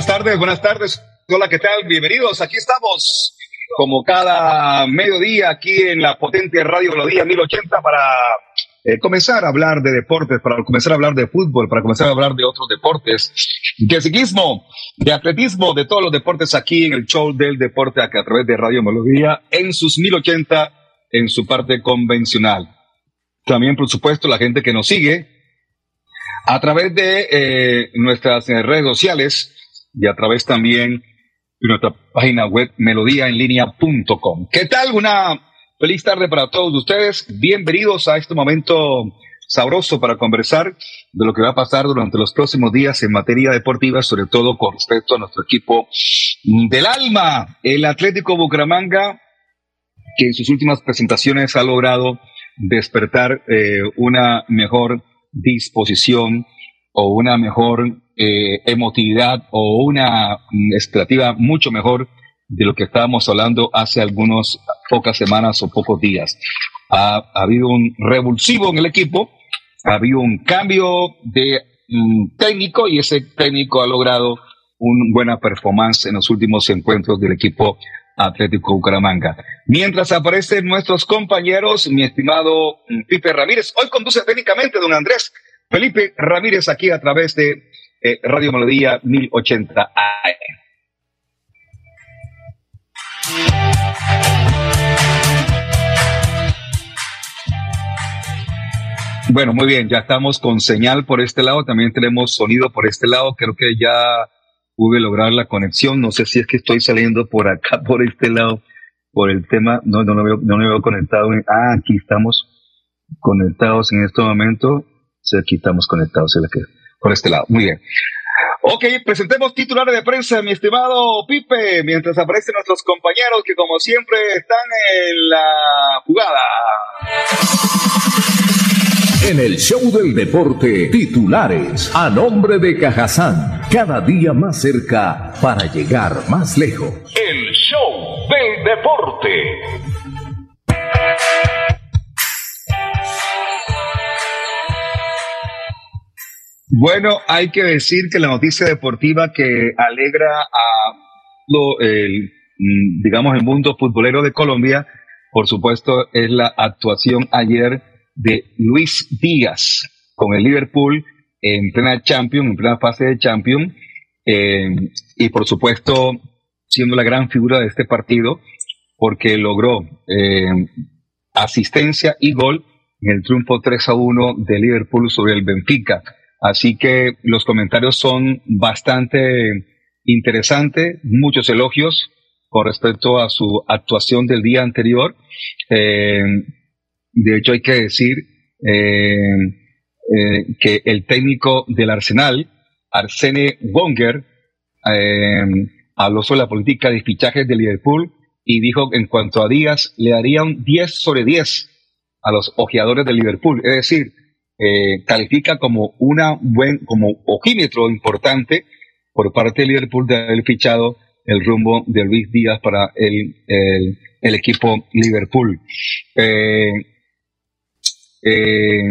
Buenas tardes, buenas tardes. Hola, ¿qué tal? Bienvenidos. Aquí estamos, como cada mediodía, aquí en la potente Radio Melodía 1080 para eh, comenzar a hablar de deportes, para comenzar a hablar de fútbol, para comenzar a hablar de otros deportes, de ciclismo, de atletismo, de todos los deportes aquí en el show del deporte a través de Radio Melodía en sus 1080 en su parte convencional. También, por supuesto, la gente que nos sigue a través de eh, nuestras eh, redes sociales, y a través también de nuestra página web melodíaenlínea.com. ¿Qué tal? Una feliz tarde para todos ustedes. Bienvenidos a este momento sabroso para conversar de lo que va a pasar durante los próximos días en materia deportiva, sobre todo con respecto a nuestro equipo del alma, el Atlético Bucaramanga, que en sus últimas presentaciones ha logrado despertar eh, una mejor disposición o una mejor eh, emotividad o una mm, expectativa mucho mejor de lo que estábamos hablando hace algunas pocas semanas o pocos días. Ha, habido un revulsivo en el equipo, ha habido un cambio de mm, técnico y ese técnico ha logrado una buena performance en los últimos encuentros del equipo Atlético Bucaramanga. Mientras aparecen nuestros compañeros, mi estimado mm, Pipe Ramírez, hoy conduce técnicamente don Andrés Felipe Ramírez aquí a través de eh, Radio Melodía 1080 AM. Bueno, muy bien, ya estamos con señal por este lado, también tenemos sonido por este lado, creo que ya pude lograr la conexión, no sé si es que estoy saliendo por acá, por este lado, por el tema, no, no, veo, no me veo conectado, ah, aquí estamos conectados en este momento, aquí estamos conectados por este lado. Muy bien. Ok, presentemos titulares de prensa, mi estimado Pipe, mientras aparecen nuestros compañeros que como siempre están en la jugada. En el show del deporte, titulares a nombre de Cajazán, cada día más cerca para llegar más lejos. El show del deporte. Bueno, hay que decir que la noticia deportiva que alegra a lo, el, mm, digamos, el mundo futbolero de Colombia, por supuesto, es la actuación ayer de Luis Díaz con el Liverpool en plena Champions, en plena fase de Champions, eh, y por supuesto, siendo la gran figura de este partido, porque logró eh, asistencia y gol en el triunfo 3 a 1 de Liverpool sobre el Benfica. Así que los comentarios son bastante interesantes, muchos elogios con respecto a su actuación del día anterior. Eh, de hecho, hay que decir que el técnico del Arsenal, Arsene Wenger, habló sobre la política de fichajes de Liverpool y dijo en cuanto a Díaz, le daría un 10 sobre 10 a los ojeadores de Liverpool. Es decir, eh, califica como una buen, como ojímetro importante por parte de Liverpool de haber fichado el rumbo de Luis Díaz para el, el, equipo Liverpool. Eh, eh,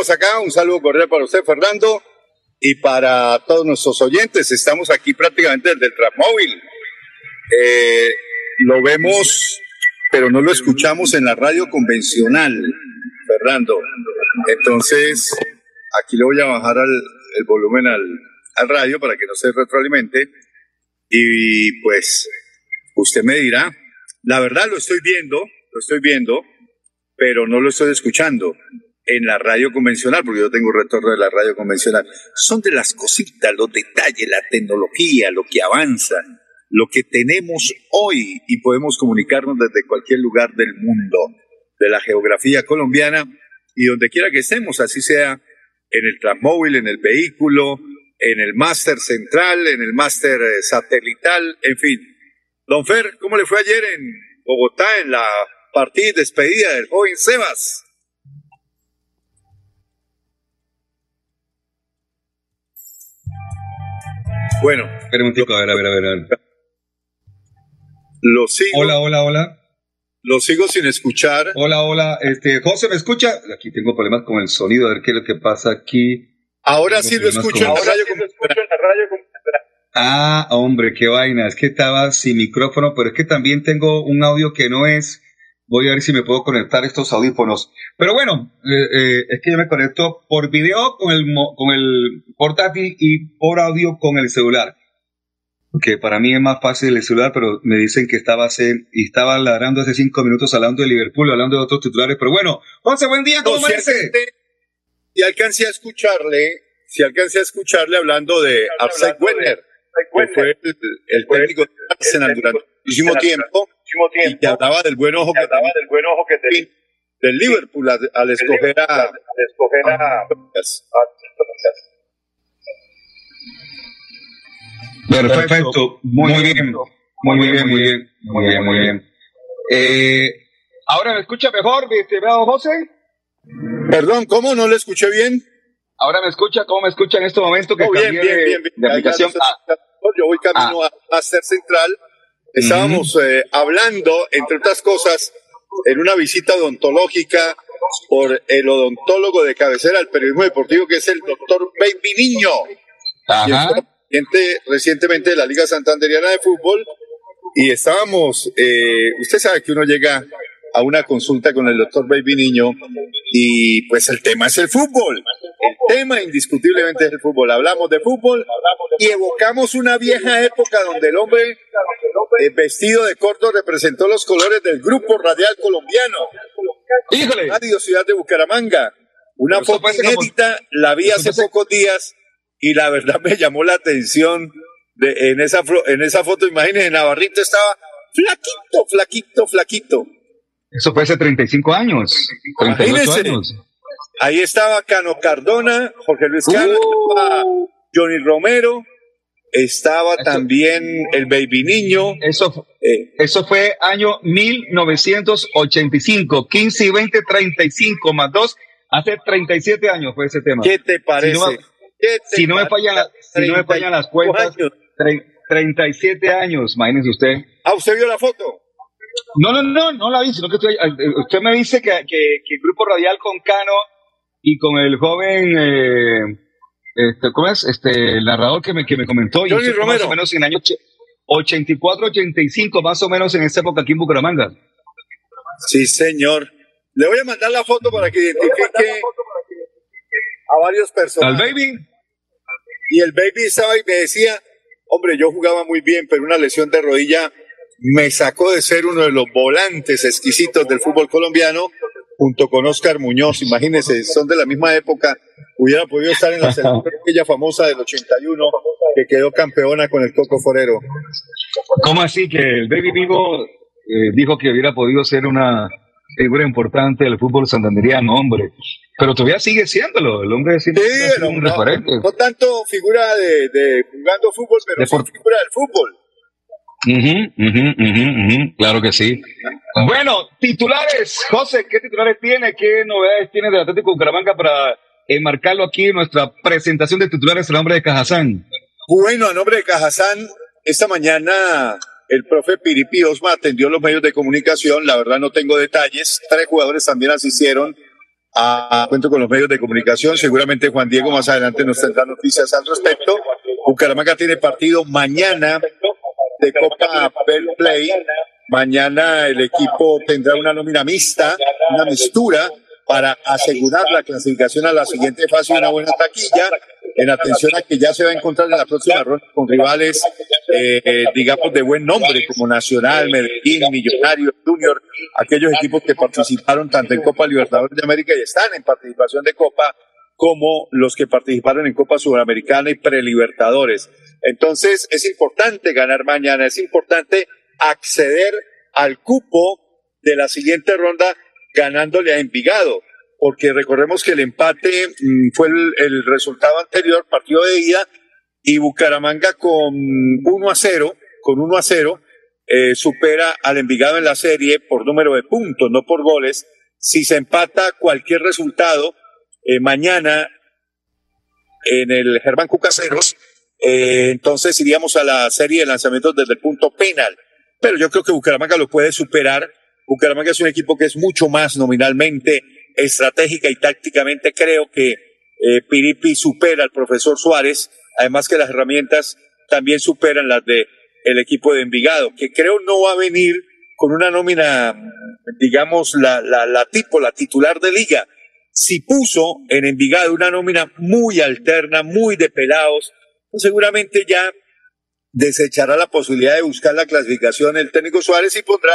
Estamos acá, un saludo cordial para usted, Fernando, y para todos nuestros oyentes. Estamos aquí prácticamente desde el Transmóvil. Eh, lo vemos, pero no lo escuchamos en la radio convencional, Fernando. Entonces, aquí le voy a bajar el volumen al, al radio para que no se retroalimente. Y pues, usted me dirá, la verdad lo estoy viendo, lo estoy viendo, pero no lo estoy escuchando en la radio convencional, porque yo tengo retorno de la radio convencional, son de las cositas, los detalles, la tecnología, lo que avanza, lo que tenemos hoy y podemos comunicarnos desde cualquier lugar del mundo, de la geografía colombiana y donde quiera que estemos, así sea en el transmóvil, en el vehículo, en el máster central, en el máster eh, satelital, en fin. Don Fer, ¿cómo le fue ayer en Bogotá en la partida y despedida del joven Sebas? Bueno. Espera un tico, a ver, a ver, a ver. Lo sigo. Hola, hola, hola. Lo sigo sin escuchar. Hola, hola. Este, José, ¿me escucha? Aquí tengo problemas con el sonido, a ver qué es lo que pasa aquí. Ahora sí lo escucho en la radio. Ah, hombre, qué vaina. Es que estaba sin micrófono, pero es que también tengo un audio que no es Voy a ver si me puedo conectar estos audífonos. Pero bueno, eh, eh, es que yo me conecto por video con el, con el portátil y por audio con el celular. Que para mí es más fácil el celular, pero me dicen que estaba, hace, y estaba ladrando hace cinco minutos hablando de Liverpool, hablando de otros titulares. Pero bueno, José, buen día, ¿cómo parece? Si alcancé a escucharle, si alcancé a escucharle hablando de Arsène Wenger, que fue el, técnico de Arsenal durante muchísimo tiempo tiempo. Y que hablaba del buen ojo que, hablaba del buen ojo que tenía. Del Liverpool al, escoger a. Al escoger a. Perfecto, muy, bien, muy bien, muy bien, muy bien, muy bien. Eh, ¿Ahora me escucha mejor, mi estimado José? Perdón, ¿cómo? ¿No le escuché bien? ¿Ahora me escucha? ¿Cómo me escucha en este momento que oh, bien, bien, bien, bien, de aplicación? Ah. Yo voy camino ah. a Master Central. Estábamos eh, hablando, entre otras cosas, en una visita odontológica por el odontólogo de cabecera del periodismo deportivo, que es el doctor Baby Niño. Ajá. recientemente de la Liga Santanderiana de Fútbol. Y estábamos, eh, usted sabe que uno llega a una consulta con el doctor Baby Niño y pues el tema es el fútbol. El tema indiscutiblemente es el fútbol. Hablamos de fútbol y evocamos una vieja época donde el hombre eh, vestido de corto representó los colores del grupo radial colombiano. Híjole. Radio Ciudad de Bucaramanga. Una foto inédita, la vi hace pocos días y la verdad me llamó la atención de, en, esa, en esa foto, imagínense, Navarrito estaba flaquito, flaquito, flaquito. Eso fue hace 35 años, 38 años. Ahí estaba Cano Cardona, Jorge Luis Cano, uh. Johnny Romero, estaba también el Baby Niño. Eso, eh, eso fue año 1985, 15 y 20, 35 más 2, hace 37 años fue ese tema. ¿Qué te parece? Si no, me fallan, si no me fallan las cuentas, 37 años, imagínese usted. Ah, ¿usted vio la foto? No, no, no, no la vi, sino que usted me dice que, que, el grupo radial con Cano y con el joven, eh, este, ¿cómo es? Este, el narrador que me, que me comentó. Johnny y Romero. Más o menos en el año 84, 85, más o menos en esa época aquí en Bucaramanga. Sí, señor. Le voy a mandar la foto para que identifique a varios personajes. ¿Al baby? Y el baby estaba y me decía, hombre, yo jugaba muy bien, pero una lesión de rodilla me sacó de ser uno de los volantes exquisitos del fútbol colombiano, junto con Oscar Muñoz. Imagínense, son de la misma época. Hubiera podido estar en la selección aquella famosa del 81, que quedó campeona con el Coco Forero. ¿Cómo así que el Baby Vivo eh, dijo que hubiera podido ser una figura importante del fútbol santanderiano, hombre? Pero todavía sigue siéndolo, el hombre sigue sí, un referente. No tanto figura de, jugando fútbol, pero sí figura del fútbol. Claro que sí. Bueno, titulares. José, ¿qué titulares tiene? ¿Qué novedades tiene del Atlético Bucaramanga para enmarcarlo aquí en nuestra presentación de titulares a nombre de Cajazán? Bueno, a nombre de Cajazán, esta mañana el profe Piripi Osma atendió los medios de comunicación. La verdad no tengo detalles. Tres jugadores también asistieron a, cuento con los medios de comunicación. Seguramente Juan Diego más adelante nos tendrá noticias al respecto. Bucaramanga tiene partido mañana de Copa Bell Play. Mañana el equipo tendrá una nómina mixta, una mistura para asegurar la clasificación a la siguiente fase y una buena taquilla en atención a que ya se va a encontrar en la próxima ronda con rivales, eh, digamos, de buen nombre, como Nacional, Medellín, Millonarios, Junior, aquellos equipos que participaron tanto en Copa Libertadores de América y están en participación de Copa, como los que participaron en Copa Sudamericana y Prelibertadores. Entonces, es importante ganar mañana, es importante acceder al cupo de la siguiente ronda ganándole a Envigado porque recordemos que el empate mm, fue el, resultado anterior, partido de ida, y Bucaramanga con 1 a 0, con 1 a 0, eh, supera al Envigado en la serie por número de puntos, no por goles. Si se empata cualquier resultado eh, mañana en el Germán Cucaseros, eh, entonces iríamos a la serie de lanzamientos desde el punto penal. Pero yo creo que Bucaramanga lo puede superar. Bucaramanga es un equipo que es mucho más nominalmente estratégica y tácticamente creo que eh, Piripi supera al profesor Suárez, además que las herramientas también superan las de el equipo de Envigado, que creo no va a venir con una nómina, digamos, la, la, la tipo, la titular de liga. Si puso en Envigado una nómina muy alterna, muy de pelados, pues seguramente ya desechará la posibilidad de buscar la clasificación el técnico Suárez y pondrá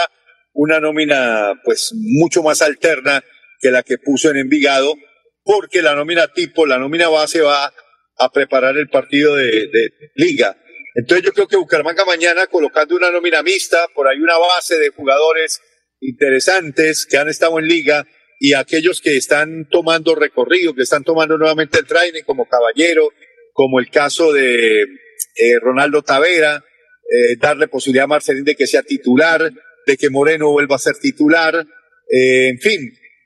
una nómina pues mucho más alterna que la que puso en Envigado, porque la nómina tipo, la nómina base va a preparar el partido de, liga. Entonces yo creo que Bucaramanga mañana colocando una nómina mixta, por ahí una base de jugadores interesantes que han estado en liga y aquellos que están tomando recorrido, que están tomando nuevamente el training como Caballero, como el caso de eh, Ronaldo Tavera, eh, darle posibilidad a Marcelín de que sea titular, de que Moreno vuelva a ser titular, eh, en fin,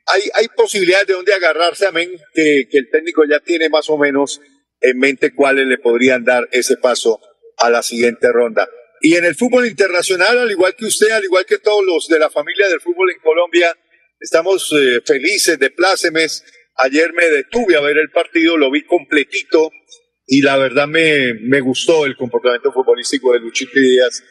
hay, hay posibilidades de dónde agarrarse, amén, que, que el técnico ya tiene más o menos en mente cuáles le podrían dar ese paso a la siguiente ronda. Y en el fútbol internacional, al igual que usted, al igual que todos los de la familia del fútbol en Colombia, estamos eh, felices de plácemes. Ayer me detuve a ver el partido, lo vi completito y la verdad me, me gustó el comportamiento futbolístico de Luchito Díaz.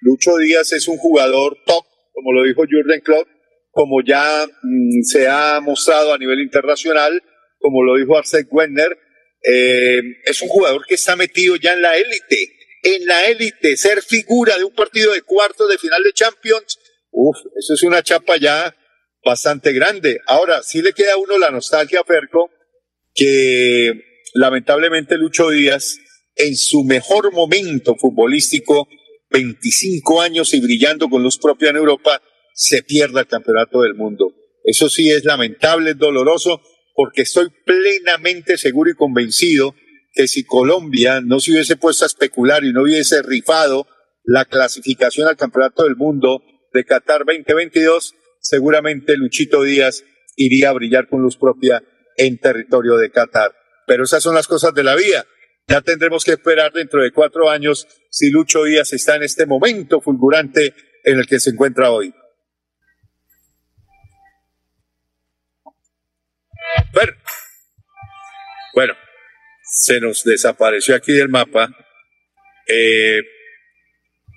Lucho Díaz es un jugador top, como lo dijo Jürgen Klopp, como ya mm, se ha mostrado a nivel internacional, como lo dijo Arsène Wenger, eh, es un jugador que está metido ya en la élite, en la élite, ser figura de un partido de cuartos de final de Champions, uff, eso es una chapa ya bastante grande. Ahora, sí le queda a uno la nostalgia, Perco, que lamentablemente Lucho Díaz, en su mejor momento futbolístico, 25 años y brillando con luz propia en Europa, se pierda el campeonato del mundo. Eso sí es lamentable, es doloroso, porque estoy plenamente seguro y convencido que si Colombia no se hubiese puesto a especular y no hubiese rifado la clasificación al campeonato del mundo de Qatar 2022, seguramente Luchito Díaz iría a brillar con luz propia en territorio de Qatar. Pero esas son las cosas de la vida. Ya tendremos que esperar dentro de cuatro años si Lucho Díaz está en este momento fulgurante en el que se encuentra hoy. Bueno, se nos desapareció aquí del mapa. Eh,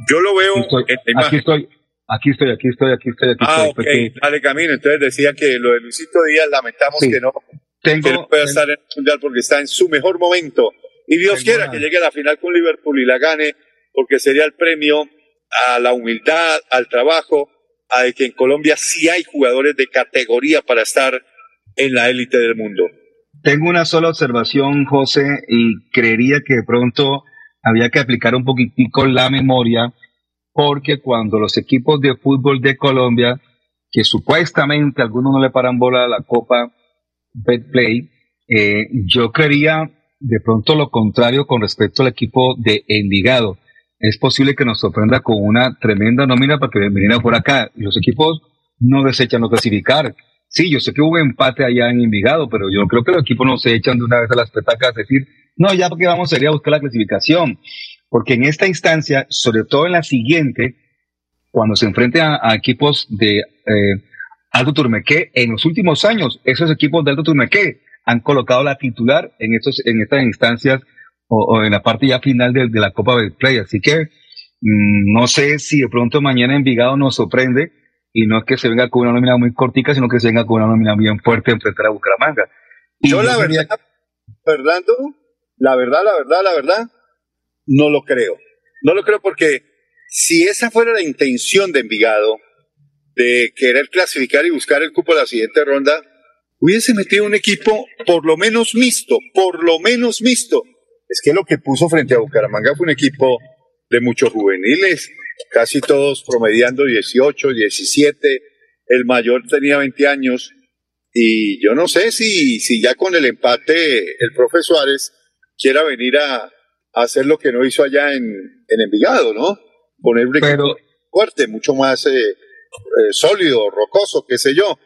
yo lo veo en la imagen. Aquí estoy, aquí estoy, aquí estoy, aquí estoy. Aquí ah, estoy, ok, dale camino. Entonces decía que lo de Luisito Díaz, lamentamos que no, tengo, pueda estar en el Mundial porque está en su mejor momento. Y Dios quiera que llegue a la final con Liverpool y la gane, porque sería el premio a la humildad, al trabajo, a que en Colombia sí hay jugadores de categoría para estar en la élite del mundo. Tengo una sola observación, José, y creería que de pronto había que aplicar un poquitico la memoria, porque cuando los equipos de fútbol de Colombia, que supuestamente algunos no le paran bola a la Copa Betplay, eh, yo creía de pronto lo contrario con respecto al equipo de Envigado. Es posible que nos sorprenda con una tremenda nómina para que viniera por acá. Los equipos no desechan no clasificar. Sí, yo sé que hubo empate allá en Envigado, pero yo creo que los equipos no se echan de una vez a las petacas a decir, no, ya porque vamos a ir a buscar la clasificación. Porque en esta instancia, sobre todo en la siguiente, cuando se enfrente a, equipos de eh, Alto Turmequé, en los últimos años, esos equipos de Alto Turmequé han colocado la titular en, estos, en estas instancias o, en la parte ya final de, la Copa del Play. Así que mm, no sé si de pronto mañana Envigado nos sorprende y no es que se venga con una nómina muy cortica, sino que se venga con una nómina bien fuerte enfrentar a Bucaramanga. Y yo la verdad, Fernando, la verdad, la verdad, la verdad, no lo creo. No lo creo porque si esa fuera la intención de Envigado, de querer clasificar y buscar el cupo de la siguiente ronda, hubiese metido un equipo por lo menos mixto, por lo menos mixto. Es que lo que puso frente a Bucaramanga fue un equipo de muchos juveniles, casi todos promediando 18, 17, el mayor tenía 20 años y yo no sé si, si ya con el empate el profe Suárez quiera venir a, hacer lo que no hizo allá en, en Envigado, ¿no? Poner un equipo fuerte, mucho más eh, eh, sólido, rocoso, qué sé yo.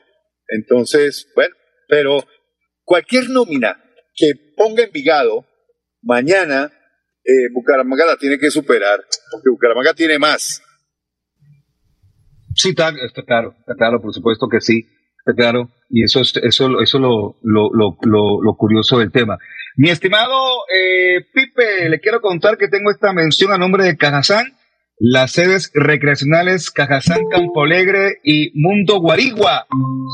Entonces, bueno, pero cualquier nómina que ponga Envigado mañana eh, Bucaramanga la tiene que superar, porque Bucaramanga tiene más. Sí, está, claro, está claro, por supuesto que sí, está claro, y eso es eso, eso lo, lo, lo, lo, curioso del tema. Mi estimado eh, Pipe, le quiero contar que tengo esta mención a nombre de Cajazán, las sedes recreacionales Cajazán Campo Alegre y Mundo Guarigua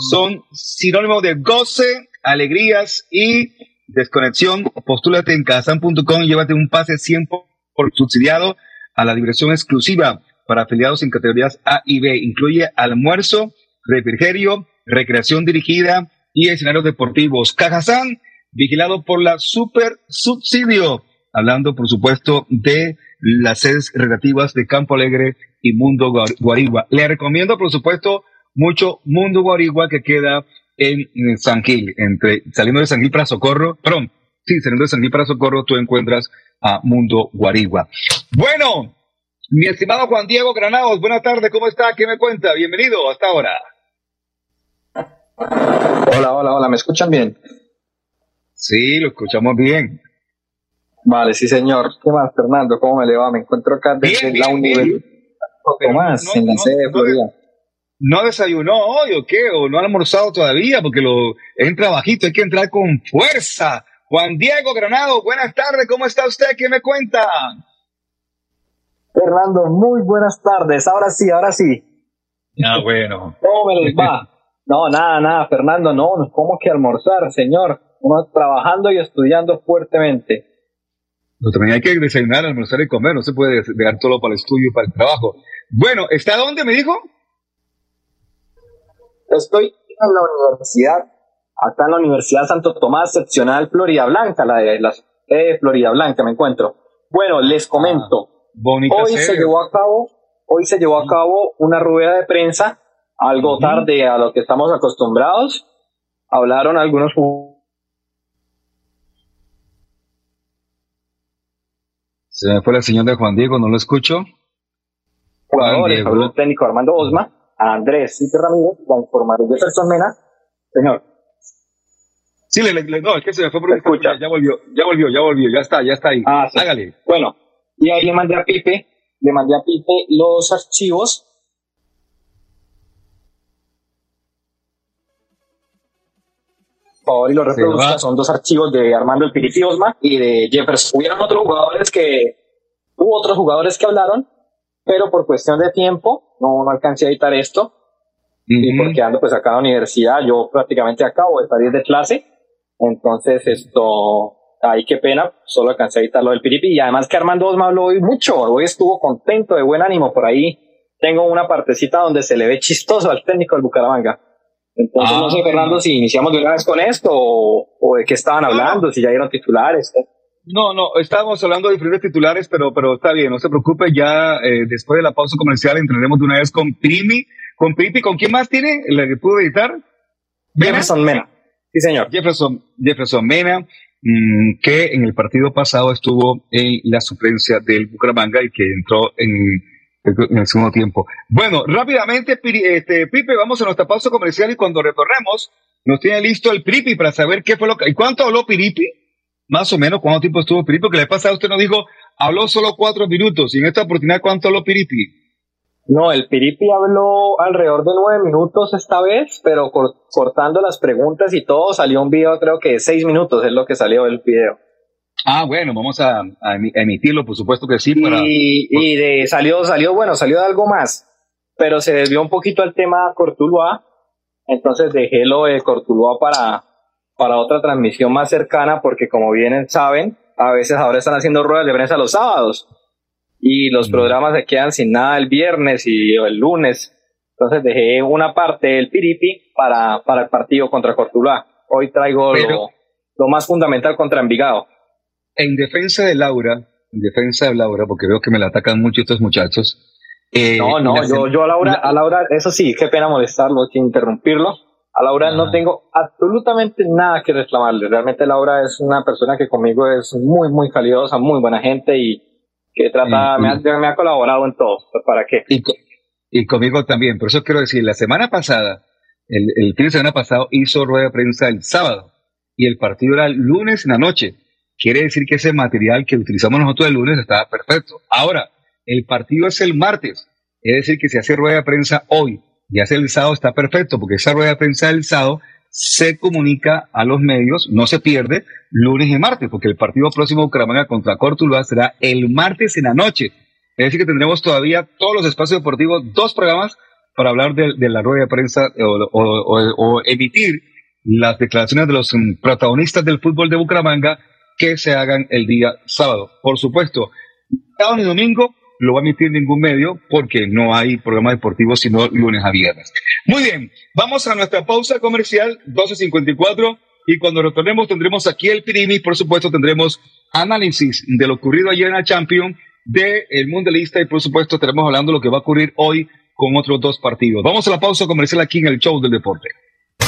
son sinónimo de goce, alegrías y desconexión, postúlate en casan.com y llévate un pase 100 por subsidiado a la diversión exclusiva para afiliados en categorías A y B. Incluye almuerzo, refrigerio, recreación dirigida y escenarios deportivos. Cajazán, vigilado por la Super Subsidio. Hablando, por supuesto, de las sedes relativas de Campo Alegre y Mundo Guarigua. Le recomiendo, por supuesto, mucho Mundo Guarigua que queda en, San Gil, entre, saliendo de San Gil para Socorro, perdón, sí, saliendo de San Gil para Socorro, tú encuentras a Mundo Guarigua. Bueno, mi estimado Juan Diego Granados, buenas tardes, ¿cómo está? ¿Qué me cuenta? Bienvenido hasta ahora. Hola, hola, hola, ¿me escuchan bien? Sí, lo escuchamos bien. Vale, sí, señor. ¿Qué más, Fernando? ¿Cómo me le va? Me encuentro acá desde la universidad. más, en la sede de Florida. ¿No desayunó hoy o qué? ¿O no ha almorzado todavía? Porque lo entra bajito, hay que entrar con fuerza. Juan Diego Granado, buenas tardes, ¿cómo está usted? ¿Qué me cuenta? Fernando, muy buenas tardes. Ahora sí, ahora sí. Ah, bueno. ¿Cómo me les va? No, nada, nada, Fernando, no, ¿cómo que almorzar, señor? Uno trabajando y estudiando fuertemente. Pero también hay que desayunar, almorzar y comer, no se puede dejar todo para el estudio y para el trabajo. Bueno, ¿está dónde me dijo? Estoy en la universidad, acá en la Universidad Santo Tomás, seccional Florida Blanca, la de la Florida Blanca me encuentro. Bueno, les comento. Ah, hoy se llevó a cabo, hoy se llevó a cabo una rueda de prensa, algo tarde a lo que estamos acostumbrados. Hablaron algunos Se me fue la señal de Juan Diego, no lo escucho. Jugadores, habló el técnico Armando Osma, a Andrés Cite Ramírez, la información de Gerson Mena. Señor. Sí, le, le, no, es que se me fue por escucha. Ya volvió, ya volvió, ya volvió, ya está, ya está ahí. Ah, sí. Hágale. Bueno, y ahí le mandé a Pipe, le mandé a Pipe los archivos favor y lo reproduzca. Son dos archivos de Armando El Piriti Osma y de Jefferson. Hubieron otros jugadores que, hubo otros jugadores que hablaron, pero por cuestión de tiempo no, no alcancé a editar esto. Y porque ando pues acá en la universidad, yo prácticamente acabo de salir de clase. Entonces esto, ay qué pena, solo alcancé a editar lo del Piripi. Y además que Armando Osma habló hoy mucho, hoy estuvo contento, de buen ánimo por ahí. Tengo una partecita donde se le ve chistoso al técnico del Bucaramanga. Entonces, no sé, ah. Fernando, si iniciamos de una vez con esto o, de qué estaban hablando, si ya dieron titulares. No, no, estábamos hablando de diferentes titulares, pero, pero está bien, no se preocupe, ya eh, después de la pausa comercial entraremos de una vez con Primi. ¿Con Primi? ¿Con quién más tiene? ¿La que pudo editar? Jefferson Mena. Sí, señor. Jefferson, Jefferson Mena, mm, que en el partido pasado estuvo en la suplencia del Bucaramanga y que entró en en el segundo tiempo. Bueno, rápidamente, este, Pipe, vamos a nuestra pausa comercial y cuando retornemos, nos tiene listo el Piripi para saber qué fue lo que... ¿Y cuánto habló Piripi? Más o menos, ¿cuánto tiempo estuvo Piripi? Porque le pasado usted nos dijo, habló solo cuatro minutos. ¿Y en esta oportunidad cuánto habló Piripi? No, el Piripi habló alrededor de nueve minutos esta vez, pero cortando las preguntas y todo, salió un video creo que de seis minutos, es lo que salió del video. Ah, bueno, vamos a, emitirlo, por supuesto que sí. y, de, salió, salió, bueno, salió de algo más, pero se desvió un poquito al tema Cortuluá, entonces dejé lo de Cortuluá para, para otra transmisión más cercana, porque como bien saben, a veces ahora están haciendo ruedas de prensa los sábados, y los mm. programas se quedan sin nada el viernes y el lunes, entonces dejé una parte del Piripi para, para el partido contra Cortuluá. Hoy traigo lo, lo más fundamental contra Envigado en defensa de Laura, en defensa de Laura, porque veo que me la atacan mucho estos muchachos. Eh, no, no, yo, yo a Laura, a Laura, eso sí, qué pena molestarlo, que interrumpirlo. A Laura no ah. tengo absolutamente nada que reclamarle. Realmente Laura es una persona que conmigo es muy, muy caliosa, muy buena gente y que trata, me, ha, me, ha, colaborado en todo. Pues, ¿Para qué? Y, y, conmigo también. Por eso quiero decir, la semana pasada, el, el fin de semana pasado hizo rueda de prensa el sábado y el partido era el lunes en la noche quiere decir que ese material que utilizamos nosotros el lunes estaba perfecto. Ahora, el partido es el martes, es decir, que si hace rueda de prensa hoy y hace el sábado está perfecto, porque esa rueda de prensa del sábado se comunica a los medios, no se pierde, lunes y martes, porque el partido próximo de Bucaramanga contra Cortuluá será el martes en la noche. Es decir, que tendremos todavía todos los espacios deportivos, dos programas para hablar de, la rueda de prensa o, emitir las declaraciones de los protagonistas del fútbol de Bucaramanga que se hagan el día sábado. Por supuesto, sábado y domingo lo va a emitir ningún medio porque no hay programa deportivo sino lunes a viernes. Muy bien, vamos a nuestra pausa comercial 12.54 y cuando retornemos tendremos aquí el Pirimi, por supuesto tendremos análisis de lo ocurrido ayer en la Champions, del el Mundialista y por supuesto estaremos hablando de lo que va a ocurrir hoy con otros dos partidos. Vamos a la pausa comercial aquí en el Show del Deporte.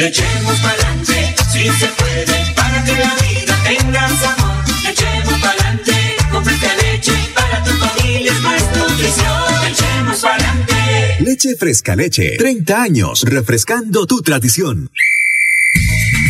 Le echemos pa'lante, si se puede, para que la vida tenga sabor. Le echemos pa'lante, con fresca leche, para tu familia es más nutrición. Le echemos pa'lante. Leche Fresca Leche. 30 años refrescando tu tradición.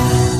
Bye.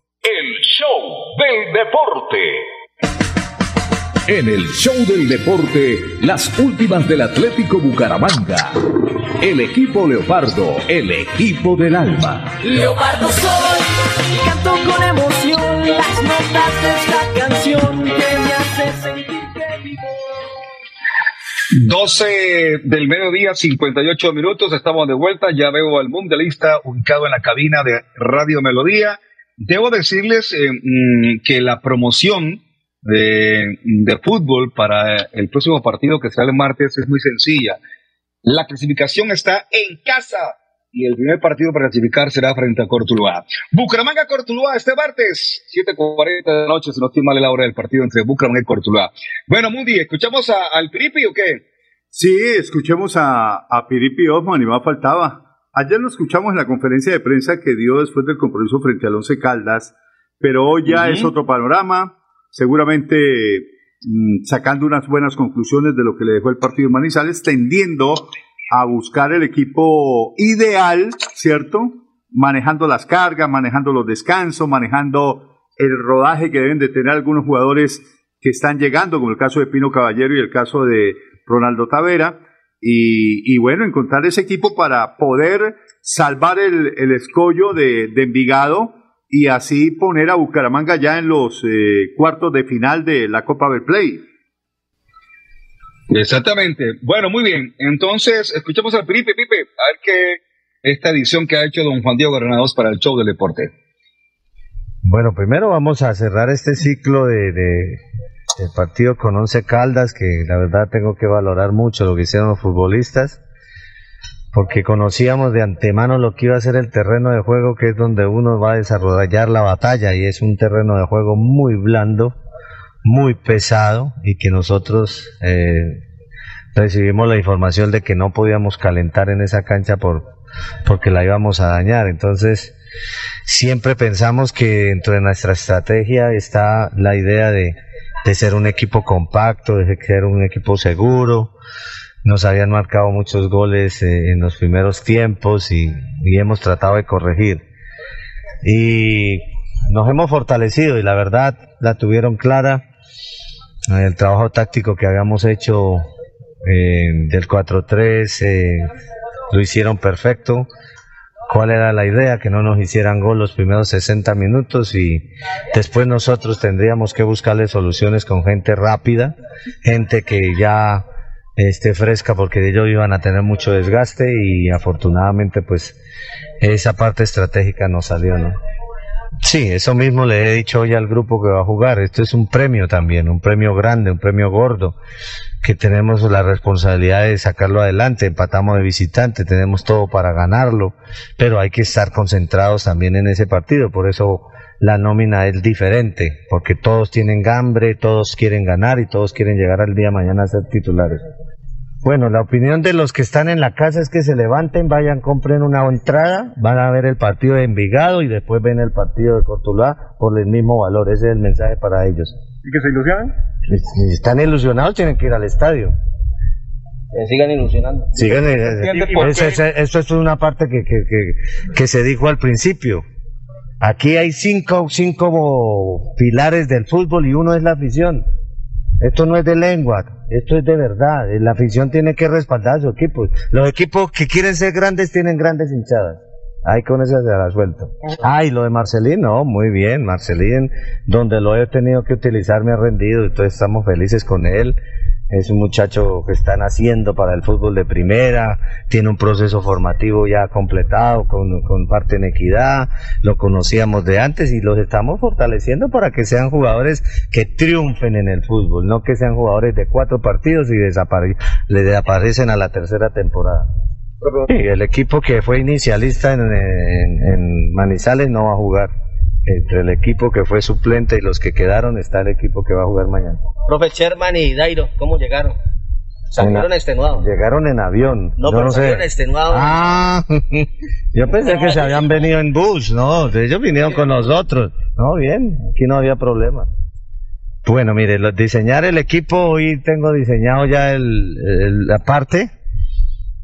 El show del deporte. En el show del deporte, las últimas del Atlético Bucaramanga. El equipo Leopardo, el equipo del alma. Leopardo soy, y canto con emoción las notas de esta canción que me hace sentir que vivo. 12 del mediodía, 58 minutos, estamos de vuelta, ya veo al mundialista ubicado en la cabina de Radio Melodía. Debo decirles eh, mm, que la promoción de, de fútbol para el próximo partido que será el martes es muy sencilla. La clasificación está en casa y el primer partido para clasificar será frente a Cortuluá. Bucaramanga Cortuluá este martes, 7.40 de la noche, si no estoy mal la hora del partido entre Bucaramanga y Cortuluá. Bueno, Mundi, ¿escuchamos al Piripi o qué? Sí, escuchemos a, a Piripi Osman y más faltaba. Ayer lo escuchamos en la conferencia de prensa que dio después del compromiso frente al Once Caldas, pero hoy ya es otro panorama, seguramente mm, sacando unas buenas conclusiones de lo que le dejó el partido en Manizales, tendiendo a buscar el equipo ideal, ¿cierto? Manejando las cargas, manejando los descansos, manejando el rodaje que deben de tener algunos jugadores que están llegando, como el caso de Pino Caballero y el caso de Ronaldo Tavera. Y, bueno, encontrar ese equipo para poder salvar el, escollo de, Envigado y así poner a Bucaramanga ya en los eh, cuartos de final de la Copa del Play. Exactamente. Bueno, muy bien. Entonces, escuchemos al Pipe, Pipe, a ver qué esta edición que ha hecho don Juan Diego Granados para el show del deporte. Bueno, primero vamos a cerrar este ciclo de, de el partido con Once Caldas, que la verdad tengo que valorar mucho lo que hicieron los futbolistas, porque conocíamos de antemano lo que iba a ser el terreno de juego, que es donde uno va a desarrollar la batalla, y es un terreno de juego muy blando, muy pesado y que nosotros eh, recibimos la información de que no podíamos calentar en esa cancha por porque la íbamos a dañar. Entonces, siempre pensamos que dentro de nuestra estrategia está la idea de, de ser un equipo compacto, de ser un equipo seguro. Nos habían marcado muchos goles eh, en los primeros tiempos y, hemos tratado de corregir. Y nos hemos fortalecido y la verdad la tuvieron clara el trabajo táctico que habíamos hecho eh, del 4-3 eh, lo hicieron perfecto. ¿Cuál era la idea? Que no nos hicieran gol los primeros 60 minutos y después nosotros tendríamos que buscarle soluciones con gente rápida, gente que ya esté fresca porque ellos iban a tener mucho desgaste y afortunadamente pues esa parte estratégica nos salió, ¿no? Sí, eso mismo le he dicho hoy al grupo que va a jugar. Esto es un premio también, un premio grande, un premio gordo, que tenemos la responsabilidad de sacarlo adelante. Empatamos de visitante, tenemos todo para ganarlo, pero hay que estar concentrados también en ese partido. Por eso la nómina es diferente, porque todos tienen gambre, todos quieren ganar y todos quieren llegar al día mañana a ser titulares. Bueno, la opinión de los que están en la casa es que se levanten, vayan, compren una entrada, van a ver el partido de Envigado y después ven el partido de Cortuluá por el mismo valor. Ese es el mensaje para ellos. ¿Y que se ilusionen? Si están ilusionados, tienen que ir al estadio. Que sigan ilusionando. Sigan, eh, eh, eso, es una parte que, que, que, que se dijo al principio. Aquí hay cinco, cinco pilares del fútbol y uno es la afición. Esto no es de lengua, esto es de verdad. La afición tiene que respaldar a su equipo. Los equipos que quieren ser grandes tienen grandes hinchadas. Ahí con eso se la suelto. Ah, lo de Marcelín, no, muy bien. Marcelín, donde lo he tenido que utilizar, me ha rendido. Entonces estamos felices con él es un muchacho que está naciendo para el fútbol de primera, tiene un proceso formativo ya completado con, parte en equidad, lo conocíamos de antes y los estamos fortaleciendo para que sean jugadores que triunfen en el fútbol, no que sean jugadores de cuatro partidos y le desaparecen a la tercera temporada. Sí, el equipo que fue inicialista en, en Manizales no va a jugar entre el equipo que fue suplente y los que quedaron está el equipo que va a jugar mañana. Profe Sherman y Dairo, ¿cómo llegaron? Salieron extenuados. Llegaron en avión. No, pero salieron extenuados. Ah, yo pensé que se habían venido en bus, no, ellos vinieron con nosotros. No, bien, aquí no había problema. Bueno, mire, diseñar el equipo, hoy tengo diseñado ya el, la parte.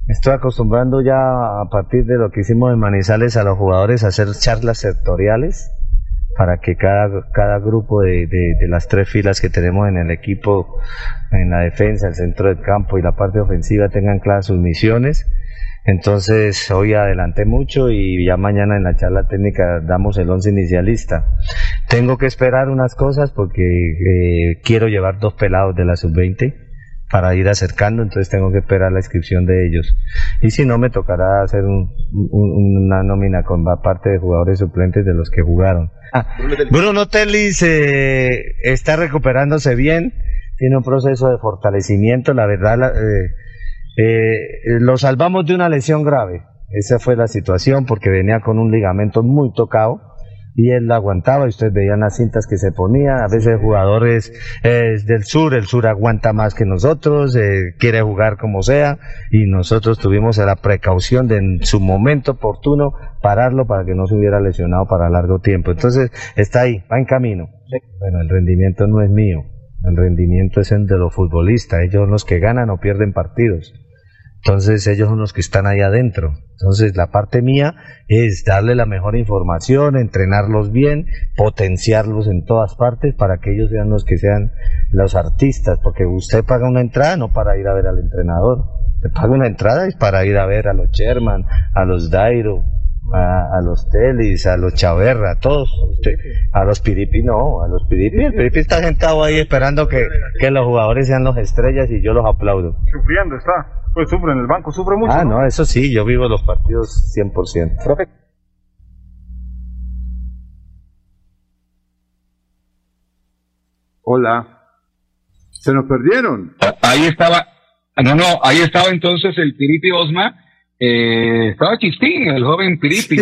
Estoy acostumbrando ya a partir de lo que hicimos en Manizales a los jugadores a hacer charlas sectoriales para que cada, cada grupo de, de, las tres filas que tenemos en el equipo, en la defensa, el centro del campo y la parte ofensiva tengan claras sus misiones. Entonces hoy adelanté mucho y ya mañana en la charla técnica damos el once inicialista. Tengo que esperar unas cosas porque eh, quiero llevar dos pelados de la sub-20 para ir acercando, entonces tengo que esperar la inscripción de ellos. Y si no, me tocará hacer una nómina con parte de jugadores suplentes de los que jugaron. Ah, Bruno Tellis eh, está recuperándose bien, tiene un proceso de fortalecimiento, la verdad, eh, eh, lo salvamos de una lesión grave. Esa fue la situación porque venía con un ligamento muy tocado y él la aguantaba y ustedes veían las cintas que se ponía. A veces jugadores eh, del sur, el sur aguanta más que nosotros, eh, quiere jugar como sea y nosotros tuvimos la precaución de en su momento oportuno pararlo para que no se hubiera lesionado para largo tiempo. Entonces está ahí, va en camino. Bueno, el rendimiento no es mío, el rendimiento es el de los futbolistas, ellos los que ganan o pierden partidos. Entonces ellos son los que están ahí adentro. Entonces la parte mía es darle la mejor información, entrenarlos bien, potenciarlos en todas partes para que ellos sean los que sean los artistas, porque usted paga una entrada no para ir a ver al entrenador, te paga una entrada es para ir a ver a los Sherman, a los Dairo, a, los Telis, a los Chaverra, a todos, usted, a los Piripi no, a los Piripi, el Piripi está sentado ahí esperando que, que los jugadores sean los estrellas y yo los aplaudo. Sufriendo está, pues sufre en el banco, sufre mucho. Ah, no, eso sí, yo vivo los partidos 100%. Profe. Hola. ¿Se nos perdieron? Ahí estaba, no, no, ahí estaba entonces el Piripi Osma eh, estaba Chistín, el joven Piripi.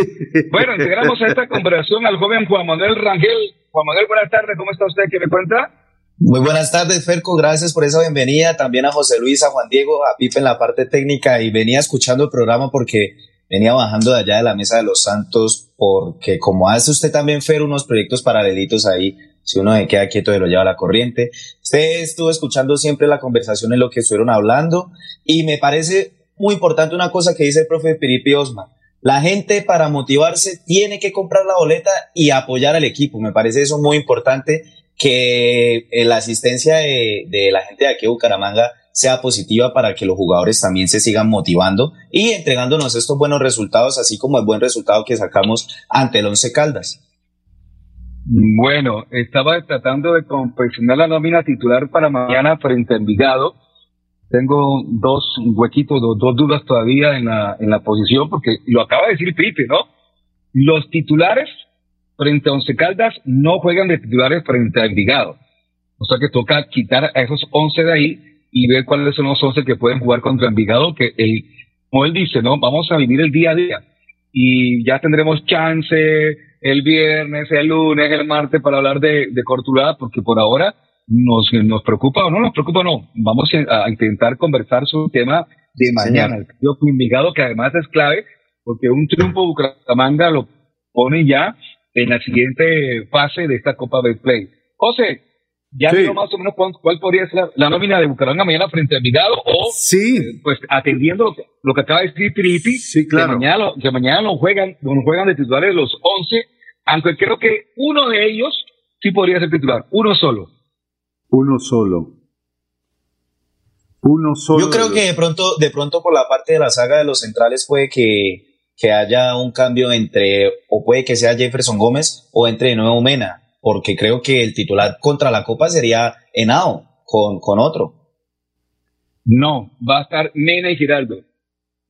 Bueno, integramos a esta conversación al joven Juan Manuel Rangel. Juan Manuel, buenas tardes, ¿cómo está usted? ¿Qué me cuenta? Muy buenas tardes, Ferco, gracias por esa bienvenida. También a José Luis, a Juan Diego, a Pipe en la parte técnica. Y venía escuchando el programa porque venía bajando de allá de la Mesa de los Santos, porque como hace usted también, Fer, unos proyectos paralelitos ahí, si uno se queda quieto, lo lleva la corriente. Usted estuvo escuchando siempre la conversación en lo que estuvieron hablando y me parece muy importante una cosa que dice el profe Piripi Osma. La gente para motivarse tiene que comprar la boleta y apoyar al equipo. Me parece eso muy importante que la asistencia de, de la gente de aquí de Bucaramanga sea positiva para que los jugadores también se sigan motivando y entregándonos estos buenos resultados, así como el buen resultado que sacamos ante el Once Caldas. Bueno, estaba tratando de confeccionar la nómina titular para mañana frente a Envigado tengo dos huequitos, dos, dos, dudas todavía en la, en la posición, porque lo acaba de decir Pipe, ¿no? Los titulares frente a Once Caldas no juegan de titulares frente a Envigado. O sea que toca quitar a esos 11 de ahí y ver cuáles son los 11 que pueden jugar contra Envigado, que el, como él dice, ¿no? Vamos a vivir el día a día. Y ya tendremos chance el viernes, el lunes, el martes para hablar de, de Cortulada, porque por ahora nos, nos preocupa o no nos preocupa no. Vamos a, intentar conversar sobre el tema de mañana, el partido Envigado, que además es clave, porque un triunfo Bucaramanga lo pone ya en la siguiente fase de esta Copa Play José, ya sí. más o menos cuál, podría ser la, nómina de Bucaramanga mañana frente a Envigado o sí. Eh, pues atendiendo lo que, lo que acaba de decir Tripi, sí, claro. que mañana, lo, que mañana juegan, juegan de titulares los 11, aunque creo que uno de ellos sí podría ser titular, uno solo. Uno solo. Uno solo. Yo creo que de pronto, de pronto por la parte de la saga de los centrales puede que, que haya un cambio entre, o puede que sea Jefferson Gómez o entre de nuevo Mena, porque creo que el titular contra la Copa sería Henao con, con otro. No, va a estar Mena y Giraldo.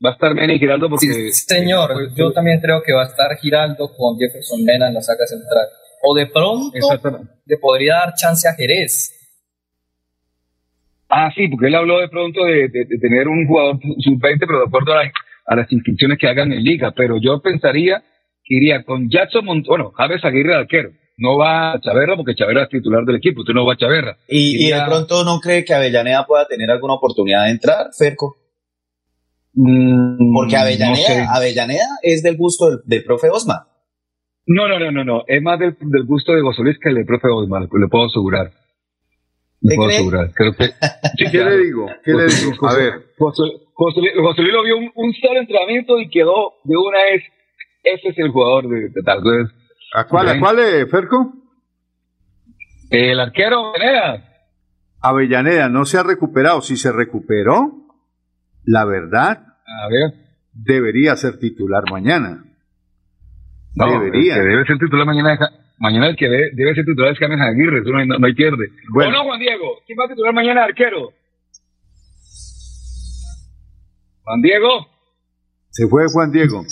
Va a estar Mena y Giraldo porque... Sí, señor, yo también creo que va a estar Giraldo con Jefferson Mena en la saga central. O de pronto le podría dar chance a Jerez. Ah, sí, porque él habló de pronto de, de, de tener un jugador sub-20, pero de acuerdo a, la, a, las inscripciones que hagan en liga. Pero yo pensaría que iría con Jackson Mont bueno, Javes Aguirre arquero. No va a Chaverra porque Chaverra es titular del equipo, tú no vas a Chaverra. ¿Y, iría... y de pronto no cree que Avellaneda pueda tener alguna oportunidad de entrar, Ferco? Mm, porque Avellaneda, no sé. Avellaneda es del gusto del, del, profe Osma. No, no, no, no, no. Es más del, del gusto de Gosolís que el del profe Osma, le puedo asegurar. ¿Le puedo asegurar. Creo que, sí, ¿Qué le digo? ¿Qué le digo? José, A ver. José, José Luis lo vio un, un solo entrenamiento y quedó de una vez. Ese es el jugador de, de tal. ¿A cuál, ¿A cuál, eh, Ferco? El arquero Avellaneda. Avellaneda no se ha recuperado. Si se recuperó, la verdad, A ver. debería ser titular mañana. No, debería. el que debe ser titular mañana. Mañana el que debe, debe ser titular es James Aguirre, eso no hay, no, no hay pierde. Bueno. ¿O no, Juan Diego? ¿Quién va a titular mañana arquero? Juan Diego. Se fue Juan Diego.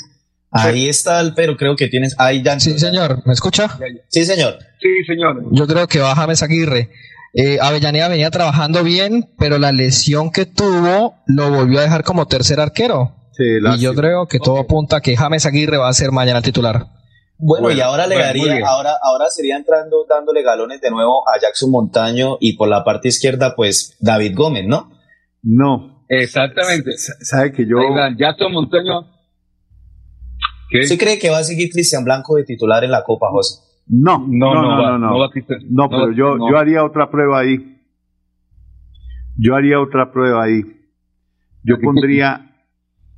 Ahí está el pero, creo que tienes. Ahí ya. Sí, señor, ¿me escucha? Sí, señor. Sí, señor. Yo creo que va James Aguirre. Eh, Avellaneda venía trabajando bien, pero la lesión que tuvo lo volvió a dejar como tercer arquero. Sí, y yo creo que todo apunta a que James Aguirre va a ser mañana el titular. Bueno, bueno, y ahora le bueno, daría, ahora, ahora sería entrando dándole galones de nuevo a Jackson Montaño y por la parte izquierda, pues David Gómez, ¿no? No. Exactamente. Sabe que yo. Jackson Montaño. ¿Qué? ¿Sí cree que va a seguir Cristian Blanco de titular en la Copa, José? No, no, no, no, no, no, no, va, no pero yo, yo haría otra prueba ahí. Yo haría otra prueba ahí. yo pondría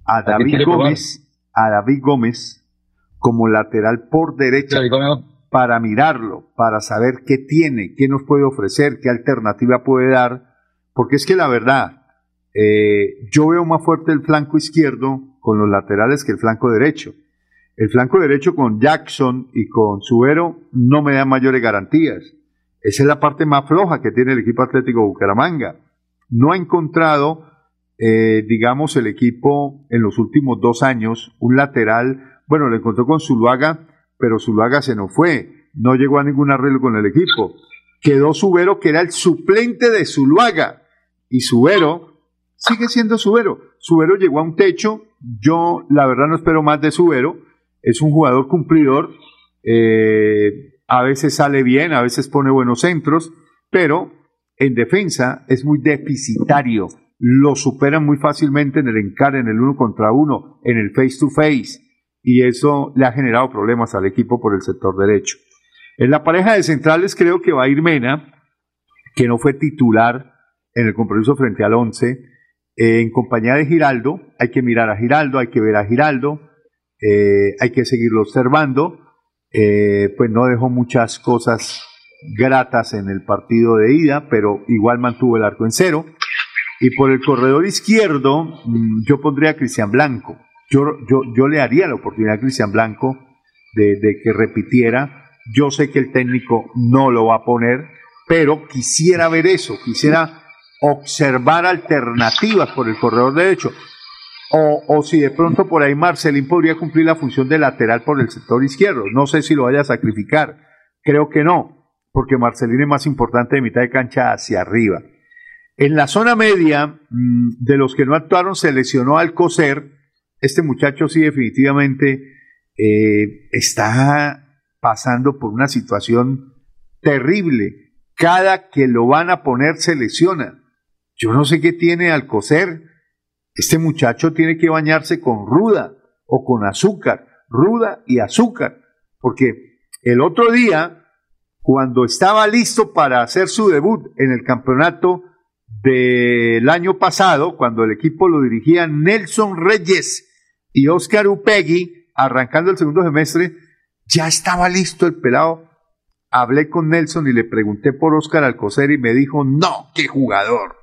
a David Gómez, a David Gómez como lateral por derecha para mirarlo, para saber qué tiene, qué nos puede ofrecer, qué alternativa puede dar, porque es que la verdad, eh, yo veo más fuerte el flanco izquierdo con los laterales que el flanco derecho. El flanco derecho con Jackson y con Subero no me da mayores garantías. Esa es la parte más floja que tiene el equipo Atlético Bucaramanga. No ha encontrado, eh, digamos, el equipo en los últimos dos años un lateral. Bueno, lo encontró con Zuluaga, pero Zuluaga se nos fue. No llegó a ningún arreglo con el equipo. Quedó Subero, que era el suplente de Zuluaga. Y Subero sigue siendo Subero. Subero llegó a un techo. Yo, la verdad, no espero más de Subero. Es un jugador cumplidor. Eh, a veces sale bien, a veces pone buenos centros, pero en defensa es muy deficitario. Lo superan muy fácilmente en el encare, en el uno contra uno, en el face to face, y eso le ha generado problemas al equipo por el sector derecho. En la pareja de centrales creo que va a ir Mena, que no fue titular en el compromiso frente al 11, en compañía de Giraldo. Hay que mirar a Giraldo, hay que ver a Giraldo, eh, hay que seguirlo observando. Eh, pues no dejó muchas cosas gratas en el partido de ida, pero igual mantuvo el arco en cero. Y por el corredor izquierdo, mm, yo pondría a Cristian Blanco. Yo, yo, yo le haría la oportunidad a Cristian Blanco de, de que repitiera. Yo sé que el técnico no lo va a poner, pero quisiera ver eso, quisiera observar alternativas por el corredor derecho. O, o, si de pronto por ahí Marcelín podría cumplir la función de lateral por el sector izquierdo. No sé si lo vaya a sacrificar. Creo que no, porque Marcelín es más importante de mitad de cancha hacia arriba. En la zona media, mm, de los que no actuaron, se lesionó al coser. Este muchacho sí definitivamente eh, está pasando por una situación terrible. Cada que lo van a poner se lesiona. Yo no sé qué tiene al coser este muchacho tiene que bañarse con ruda o con azúcar, ruda y azúcar, porque el otro día, cuando estaba listo para hacer su debut en el campeonato del año pasado, cuando el equipo lo dirigía Nelson Reyes y Oscar Upegui, arrancando el segundo semestre, ya estaba listo el pelado. Hablé con Nelson y le pregunté por Oscar Alcocer y me dijo, no, qué jugador,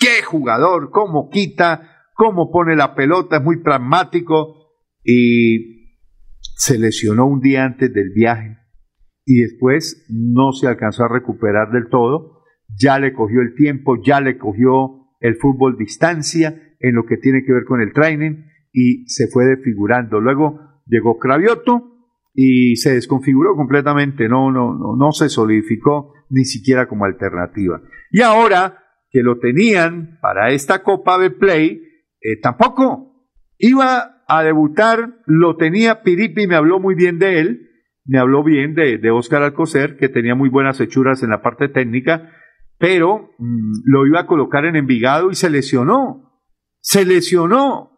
qué jugador, cómo quita cómo pone la pelota, es muy pragmático y se lesionó un día antes del viaje y después no se alcanzó a recuperar del todo, ya le cogió el tiempo, ya le cogió el fútbol distancia en lo que tiene que ver con el training y se fue desfigurando. Luego llegó Cravioto y se desconfiguró completamente, no, no, no, no se solidificó ni siquiera como alternativa. Y ahora que lo tenían para esta Copa de Play, eh, tampoco. Iba a debutar, lo tenía Piripi, me habló muy bien de él, me habló bien de, de Oscar Alcocer, que tenía muy buenas hechuras en la parte técnica, pero mm, lo iba a colocar en Envigado y se lesionó. Se lesionó.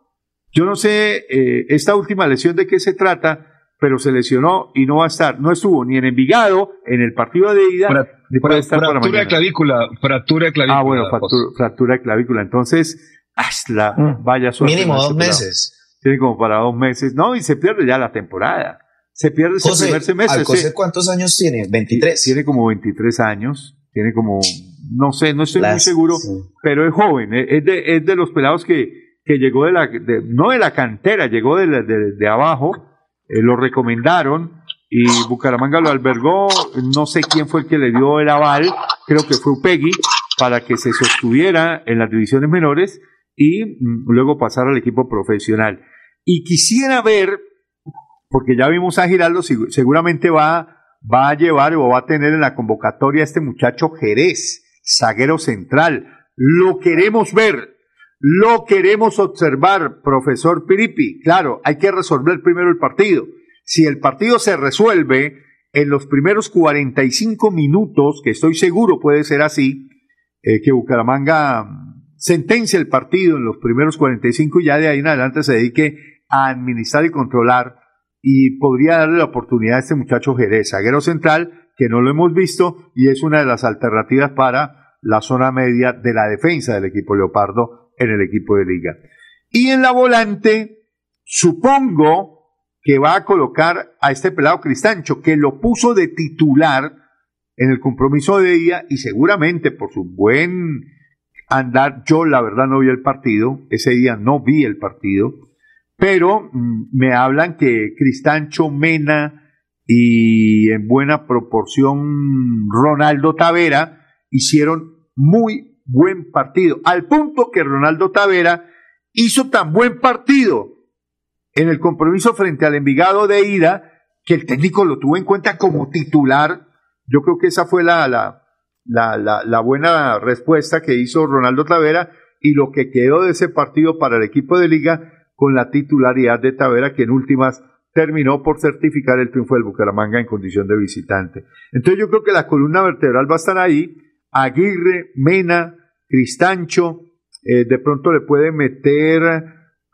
Yo no sé eh, esta última lesión de qué se trata, pero se lesionó y no va a estar. No estuvo ni en Envigado, en el partido de ida, estar fractura de clavícula, fractura de clavícula. Ah, bueno, fractura, fractura de clavícula. Entonces, Hazla, mm. vaya suerte. Mínimo dos meses. Tiene como para dos meses. No, y se pierde ya la temporada. Se pierde ese primer semestre. ¿Cuántos años tiene? ¿23? Tiene como 23 años. Tiene como, no sé, no estoy muy seguro, pero es joven. Es de, es de los pelados que, que llegó de la, no de la cantera, llegó de, de, de abajo. Eh, lo recomendaron y Bucaramanga lo albergó. No sé quién fue el que le dio el aval. Creo que fue Upegui para que se sostuviera en las divisiones menores y mm, luego pasar al equipo profesional. Y quisiera ver, porque ya vimos a Giraldo, seguramente va, va a llevar o va a tener en la convocatoria este muchacho Jerez, zaguero central. Lo queremos ver, lo queremos observar, profesor Piripi. Claro, hay que resolver primero el partido. Si el partido se resuelve en los primeros 45 minutos, que estoy seguro puede ser así, eh, que Bucaramanga sentencia el partido en los primeros 45 y ya de ahí en adelante se dedique a administrar y controlar y podría darle la oportunidad a este muchacho Jerez, zaguero central, que no lo hemos visto y es una de las alternativas para la zona media de la defensa del equipo Leopardo en el equipo de liga. Y en la volante, supongo que va a colocar a este pelado Cristancho, que lo puso de titular en el compromiso de día y seguramente por su buen andar, yo la verdad no vi el partido, ese día no vi el partido, pero mm, me hablan que Cristancho, Mena y en buena proporción Ronaldo Tavera hicieron muy buen partido, al punto que Ronaldo Tavera hizo tan buen partido en el compromiso frente al Envigado de ida que el técnico lo tuvo en cuenta como titular. Yo creo que esa fue la, la, la, la, buena respuesta que hizo Ronaldo Tavera y lo que quedó de ese partido para el equipo de liga con la titularidad de Tavera que en últimas terminó por certificar el triunfo del Bucaramanga en condición de visitante. Entonces yo creo que la columna vertebral va a estar ahí. Aguirre, Mena, Cristancho, eh, de pronto le puede meter,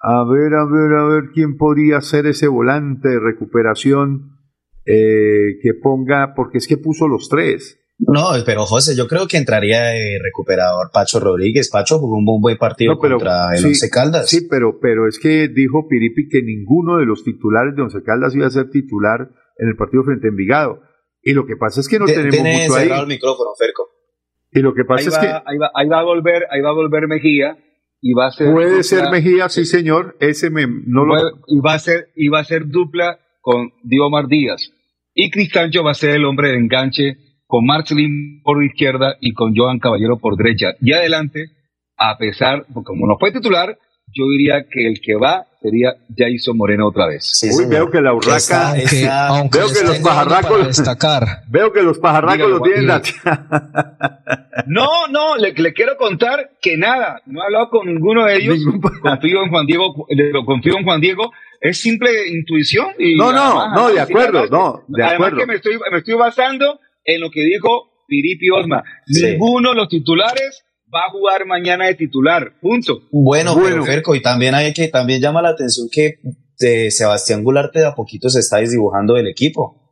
a ver, a ver, a ver quién podría ser ese volante de recuperación eh, que ponga, porque es que puso los tres. No, pero José, yo creo que entraría el recuperador Pacho Rodríguez. Pacho jugó un buen partido contra el Once Caldas. Sí, pero, pero es que dijo Piripi que ninguno de los titulares de Once Caldas iba a ser titular en el partido frente a Envigado. Y lo que pasa es que no tenemos mucho ahí. el micrófono, Ferco. Y lo que pasa es que ahí va, ahí va, a volver, ahí va a volver Mejía y va a ser puede ser Mejía, sí señor. Ese me, no lo y va a ser y va a ser dupla con Diomar Díaz y Cristancho va a ser el hombre de enganche con Marcelín por izquierda y con Joan Caballero por derecha. Y adelante, a pesar, como no fue titular, yo diría que el que va sería Jason Moreno otra vez. Uy, veo que la urraca, veo que los pajarracos, destacar. veo que los pajarracos lo tienen. no, no, le, quiero contar que nada, no he hablado con ninguno de ellos, confío en Juan Diego, confío en Juan Diego, es simple intuición. Y no, no, no, de acuerdo, no, de acuerdo. que me estoy, me estoy basando en lo que dijo Piripi Osma. Ninguno de los titulares va a jugar mañana de titular, punto. Bueno, bueno. Ferco, y también hay que, también llama la atención que de Sebastián Gularte de a poquito se está desdibujando del equipo.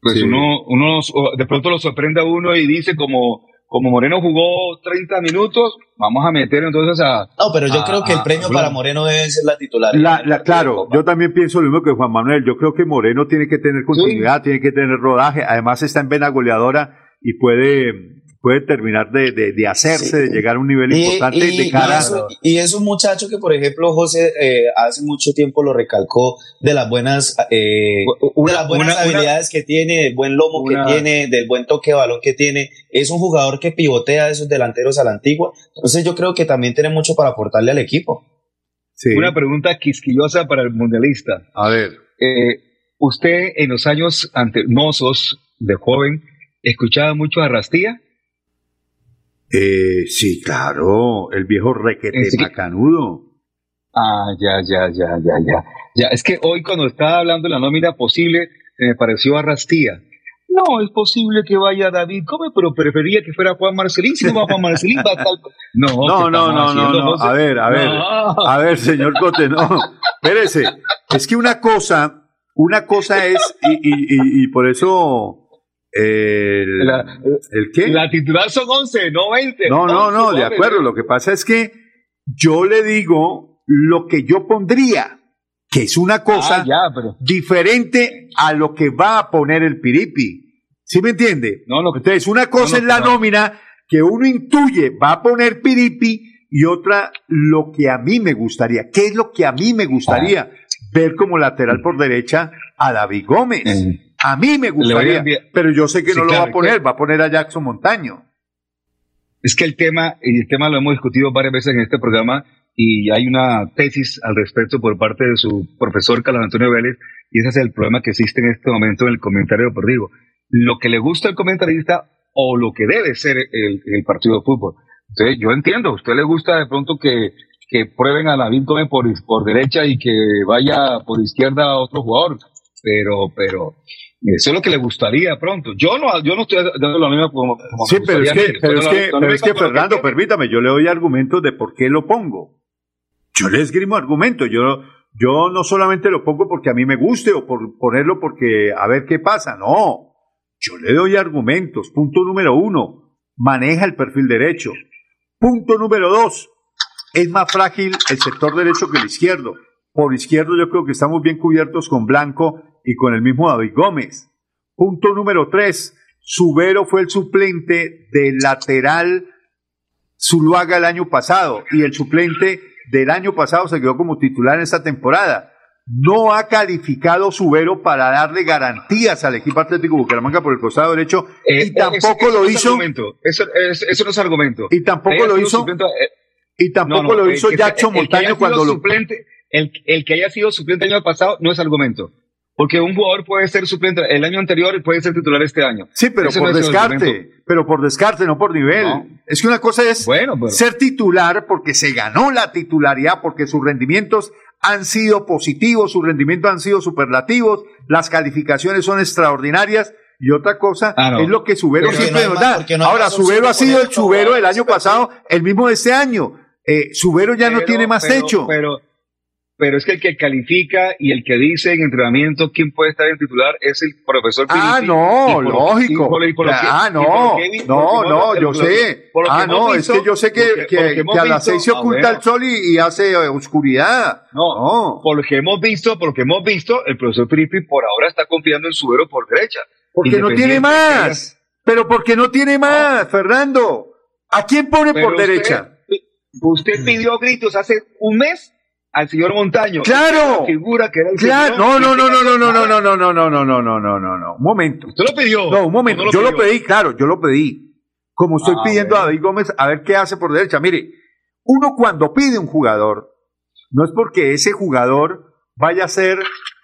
Pues uno, uno de pronto lo sorprende a uno y dice como, como Moreno jugó 30 minutos, vamos a meter entonces a... No, pero yo creo que el premio para Moreno debe ser la titular. claro, yo también pienso lo mismo que Juan Manuel. Yo creo que Moreno tiene que tener continuidad, tiene que tener rodaje. Además está en vena goleadora y puede puede terminar de, de, hacerse, de llegar a un nivel importante de cara. Y, es un muchacho que, por ejemplo, José eh, hace mucho tiempo lo recalcó de las buenas, eh, de las buenas habilidades que tiene, del buen lomo que tiene, del buen toque de balón que tiene. Es un jugador que pivotea a esos delanteros a la antigua. Entonces yo creo que también tiene mucho para aportarle al equipo. Una pregunta quisquillosa para el mundialista. A ver. Eh, usted en los años mozos de joven escuchaba mucho a Rastía. Eh, sí, claro, el viejo requete macanudo. Ah, ya, ya, ya, ya, ya. Ya, es que hoy cuando estaba hablando de la nómina posible, me pareció a Rastía. No, es posible que vaya David Come, pero prefería que fuera Juan Marcelín. Si no va Juan Marcelín, va tal. No, no, no, no, no, no. A ver, a ver, a ver, señor Cote, no. Espérese. Es que una cosa, una cosa es, y, y, y por eso el, la, ¿El qué? La titular son 11, no 20. No, no, no, de acuerdo. Lo que pasa es que yo le digo lo que yo pondría, que es una cosa ah, diferente a lo que va a poner el Piripi. ¿Sí me entiende? No, no. Entonces, una cosa es la nómina que uno intuye va a poner Piripi y otra lo que a mí me gustaría. ¿Qué es lo que a mí me gustaría? Ah. Ver como lateral por derecha a David Gómez. A mí me gustaría, pero yo sé que no lo va a poner, va a poner a Jackson Montaño. Es que el tema, y el tema lo hemos discutido varias veces en este programa, y hay una tesis al respecto por parte de su profesor Carlos Antonio Vélez, y ese es el problema que existe en este momento en el comentario deportivo. Lo que le gusta al comentarista o lo que debe ser el, partido de fútbol. Entonces, yo entiendo, a usted le gusta de pronto que, que prueben a David Gómez por, por derecha y que vaya por izquierda a otro jugador, pero, pero eso es lo que le gustaría pronto. Yo no, yo no estoy dando lo mismo como, Sí, pero es que, pero es que, pero es que Fernando, permítame, yo le doy argumentos de por qué lo pongo. Yo le esgrimo argumentos. Yo, yo no solamente lo pongo porque a mí me guste o por ponerlo porque a ver qué pasa. No. Yo le doy argumentos. Punto número uno, maneja el perfil derecho. Punto número dos, es más frágil el sector derecho que el izquierdo. Por izquierdo yo creo que estamos bien cubiertos con Blanco y con el mismo David Gómez. Punto número tres. Subero fue el suplente del lateral Zuluaga el año pasado y el suplente del año pasado se quedó como titular en esta temporada. No ha calificado Subero para darle garantías al equipo Atlético Bucaramanga por el costado derecho Eh, y tampoco eso- eso lo no es hizo. Eso, es- eso no es argumento. Y tampoco lo hizo- suplente, eh, Y tampoco no, no, lo el hizo Jackson haya Montaño cuando lo. suplente, el, el que haya sido suplente el año pasado no es argumento. Porque un jugador puede ser suplente el año anterior y puede ser titular este año. Sí, pero Eso por no descarte, pero por descarte, no por nivel. No. Es que una cosa es Bueno, pero- ser titular porque se ganó la titularidad, porque sus rendimientos han sido positivos, sus rendimientos han sido superlativos, las calificaciones son extraordinarias. Y otra cosa Ah, no. es lo que Subero siempre nos da. Ahora, Subero ha sido el Subero del año pasado, el mismo de este año. Eh, Subero ya no tiene más pero- techo. Pero, pero es que el que califica y el que dice en entrenamiento quién puede estar en titular es el profesor Ah, no, por lógico. por- por ah, por no, no, no, yo por sé. por Ah, no, es que yo sé que, por que- que- por a las seis se oculta el sol y, y hace eh, oscuridad. No, por lo que hemos visto, por lo que hemos visto, el profesor Filippi por ahora está confiando en Subero por derecha. Porque no tiene más. Pero porque no tiene más, Fernando. ¿A quién pone por usted- derecha? Usted pidió gritos hace un mes al señor Montaño. Claro. La figura que era el Claro, señor, no, no, no, no, no, no, nada. no, no, no, no, no, no, no, no, no, un momento. Usted lo pidió. No, un momento, ¿O no yo lo pidió? pedí, claro, yo lo pedí. Como estoy Ah, pidiendo a. David Gómez a ver qué hace por derecha. Mire, uno cuando pide un jugador, no es porque ese jugador vaya a ser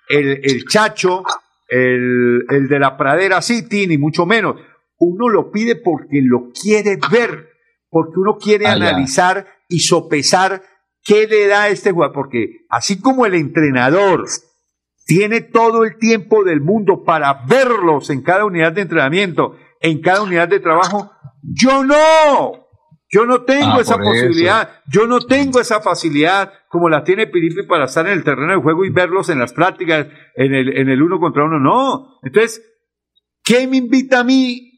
el, el chacho, el, el de la pradera City, ni mucho menos. Uno lo pide porque lo quiere ver, porque uno quiere Ah, ya. analizar y sopesar qué le da a este jugador. Porque así como el entrenador tiene todo el tiempo del mundo para verlos en cada unidad de entrenamiento, en cada unidad de trabajo. Yo no, yo no tengo Ah, esa eso. posibilidad, yo no tengo esa facilidad como la tiene Piripi para estar en el terreno de juego y verlos en las prácticas, en el, en el uno contra uno. No, entonces, ¿qué me invita a mí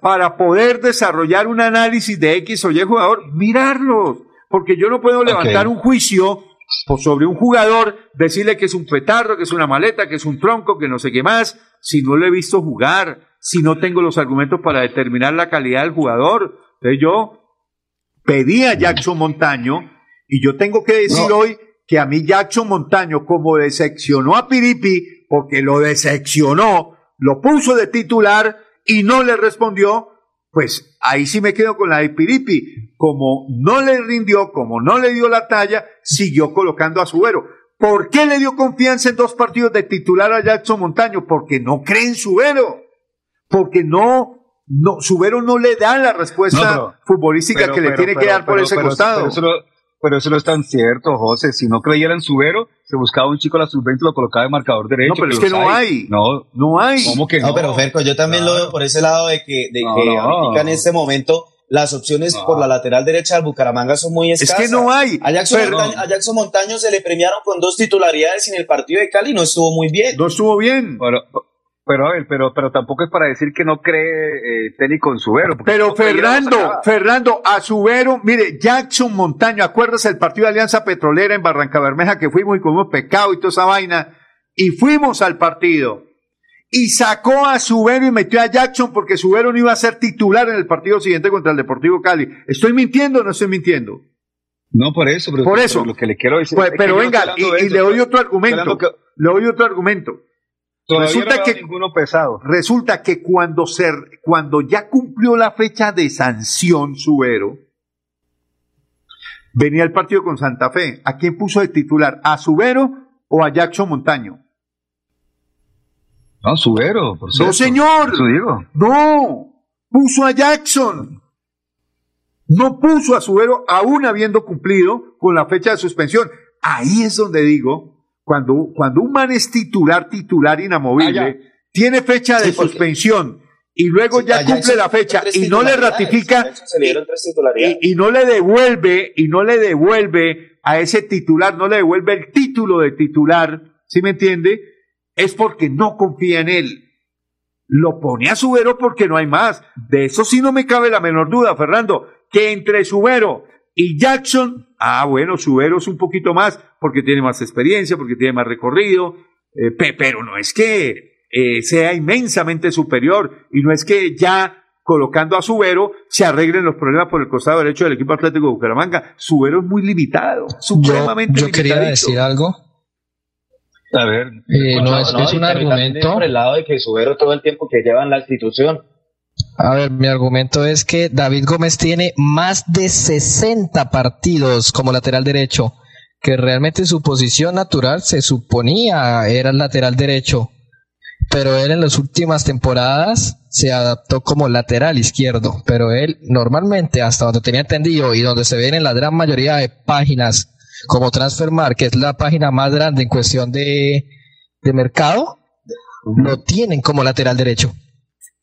para poder desarrollar un análisis de X o Y jugador? Mirarlos, porque yo no puedo levantar un juicio sobre un jugador, decirle que es un petardo, que es una maleta, que es un tronco, que no sé qué más, si no lo he visto jugar, si no tengo los argumentos para determinar la calidad del jugador. Entonces yo pedí a Jackson Montaño y yo tengo que decir No. hoy que a mí Jackson Montaño, como decepcionó a Piripi, porque lo decepcionó, lo puso de titular y no le respondió, pues ahí sí me quedo con la de Piripi. Como no le rindió, como no le dio la talla, siguió colocando a Subero. ¿Por qué le dio confianza en dos partidos de titular a Jackson Montaño? Porque no cree en Subero. Porque no, no, Subero no le da la respuesta No, pero- futbolística Pero- que le pero- tiene que dar por ese costado. Pero eso, no, pero eso no es tan cierto, José. Si no creyera en Subero, se buscaba un chico a la sub-20 y lo colocaba de marcador derecho. No, pero es que no hay. No, no hay. ¿Cómo que no? No, pero Ferco, yo también lo veo por ese lado de que, de No, que no. en este momento las opciones No. por la lateral derecha del Bucaramanga son muy Es escasas. que no hay. A Jackson, Pero- Montaño, a Jackson Montaño se le premiaron con dos titularidades en el partido de Cali y no estuvo muy bien. No estuvo bien. Pero, pero, a ver, pero, pero tampoco es para decir que no cree eh, técnico en Subero. Pero Fernando. Fernando, a Subero, mire, Jackson Montaño, ¿acuerdas el partido de Alianza Petrolera en Barranca Bermeja que fuimos y comimos pecado y toda esa vaina? Y fuimos al partido. Y sacó a Subero y metió a Jackson porque Subero no iba a ser titular en el partido siguiente contra el Deportivo Cali. ¿Estoy mintiendo o no estoy mintiendo? No, por eso. Pero, Por pero eso. lo que le quiero decir. Pues, pero no venga, y, le doy otro argumento. que Le doy otro argumento. Todavía resulta no que- ninguno pesado. Resulta que cuando, se, cuando ya cumplió la fecha de sanción Subero, venía el partido con Santa Fe. ¿A quién puso de titular? ¿A Subero o a Jackson Montaño? No, Subero, por No, cierto. señor. Eso digo. No, puso a Jackson. No puso a Subero aún habiendo cumplido con la fecha de suspensión. Ahí es donde digo, cuando, cuando un man es titular, titular inamovible, Ah, tiene fecha de Sí, suspensión y luego Sí, ya cumple la fecha y no le ratifica y no le devuelve y no le devuelve a ese titular, no le devuelve el título de titular, ¿sí me entiende? Es porque no confía en él. Lo pone a Subero porque no hay más. De eso sí no me cabe la menor duda, Fernando, que entre Subero Y Jackson, ah, bueno, Subero es un poquito más porque tiene más experiencia, porque tiene más recorrido, eh, pero no es que eh, sea inmensamente superior y no es que ya colocando a Subero se arreglen los problemas por el costado derecho del equipo Atlético de Bucaramanga. Subero es muy limitado, supremamente yo, yo quería decir algo. A ver, eh, no, es, es un argumento. Por el lado de que Subero todo el tiempo que lleva en la institución. A ver, mi argumento es que David Gómez tiene más de 60 partidos como lateral derecho, que realmente su posición natural se suponía era el lateral derecho, pero él en las últimas temporadas se adaptó como lateral izquierdo, pero él normalmente, hasta donde tenía entendido y donde se ven en la gran mayoría de páginas como Transfermarkt, que es la página más grande en cuestión de, de mercado, lo tienen como lateral derecho.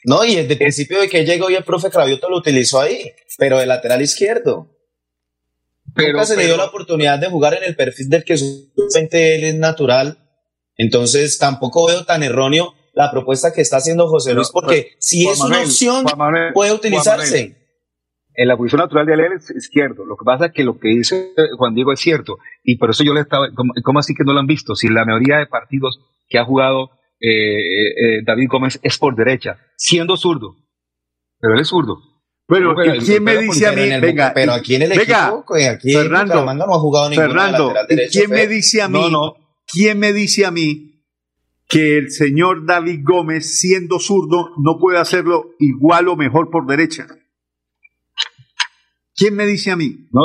No, y desde el principio de que llegó y el profe Cravioto lo utilizó ahí, pero de lateral izquierdo. Pero, Nunca se le dio la oportunidad de jugar en el perfil del que supuestamente él es natural. Entonces tampoco veo tan erróneo la propuesta que está haciendo José Luis, porque si es una opción, puede utilizarse. En la posición natural de él es izquierdo. Lo que pasa es que lo que dice Juan Diego es cierto. Y por eso yo le estaba. ¿Cómo, así que no lo han visto? Si la mayoría de partidos que ha jugado eh, eh, David Gómez es por derecha, siendo zurdo. Pero él es zurdo. Bueno, ¿y quién me dice a mí? Venga, pero aquí en el venga, equipo, aquí Fernando, no ha jugado Fernando, ¿quién me dice a mí? No, no. ¿Quién me dice a mí que el señor David Gómez, siendo zurdo, no puede hacerlo igual o mejor por derecha? ¿Quién me dice a mí? No,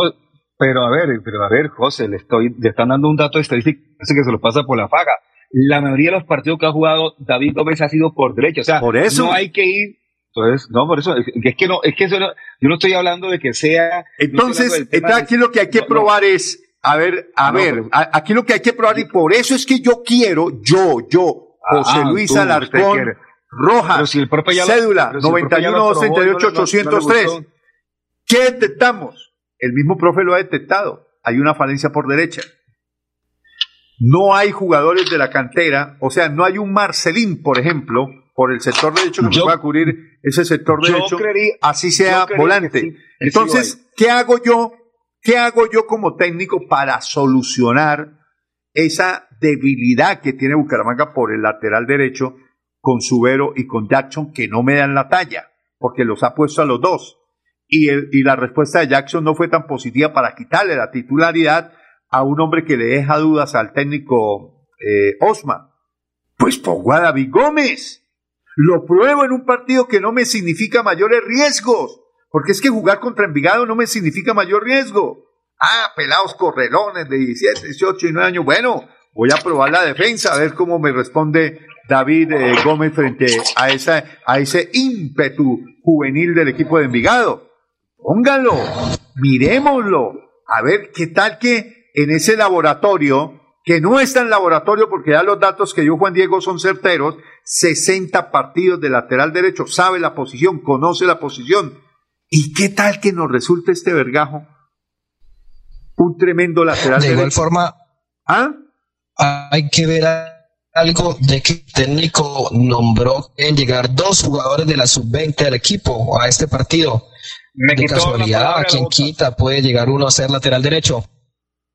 pero a ver, pero a ver, José, le estoy, le están dando un dato estadístico que se lo pasa por la faga. La mayoría de los partidos que ha jugado David Gómez ha sido por derecha, o sea, por eso no hay que ir. Entonces, no, por eso, es, que no, es que eso no, yo no estoy hablando de que sea. Entonces, entonces aquí lo que hay que no, probar no. es, a ver, a No, ver, a- aquí lo que hay que probar, y por eso es que yo quiero, yo, yo, José Ah, Luis tú, Alarcón. Rojas, si cédula si el profe ya lo 91 aprobó, 238 no le- no- no le 803. gustó. ¿Qué detectamos? El mismo profe lo ha detectado. Hay una falencia por derecha. No hay jugadores de la cantera, o sea, no hay un Marcelín, por ejemplo, por el sector derecho que Yo- pueda cubrir ese sector derecho, así sea volante. que sí, que sí lo Entonces, ¿qué hago yo? ¿Qué hago yo como técnico para solucionar esa debilidad que tiene Bucaramanga por el lateral derecho con Subero y con Jackson que no me dan la talla, porque los ha puesto a los dos? Y, el- y la respuesta de Jackson no fue tan positiva para quitarle la titularidad a un hombre que le deja dudas al técnico eh, Osma. Pues pongo a David Gómez. Lo pruebo en un partido que no me significa mayores riesgos. Porque es que jugar contra Envigado no me significa mayor riesgo. Ah, pelados correlones de 17, 18 y 9 años. Bueno, voy a probar la defensa, a ver cómo me responde David eh, Gómez frente a, a ese ímpetu juvenil del equipo de Envigado. Póngalo, miremoslo, a ver qué tal que en ese laboratorio, que no está en laboratorio porque ya los datos que dio Juan Diego son certeros, 60 partidos de lateral derecho, sabe la posición, conoce la posición. ¿Y qué tal que nos resulte este vergajo? Un tremendo lateral De igual derecho. forma, ¿Ah? hay que ver a- algo de que el técnico nombró en llegar dos jugadores de la sub-20 al equipo a este partido. Me de casualidad, palabra ¿a de quien quita puede llegar uno a ser lateral derecho?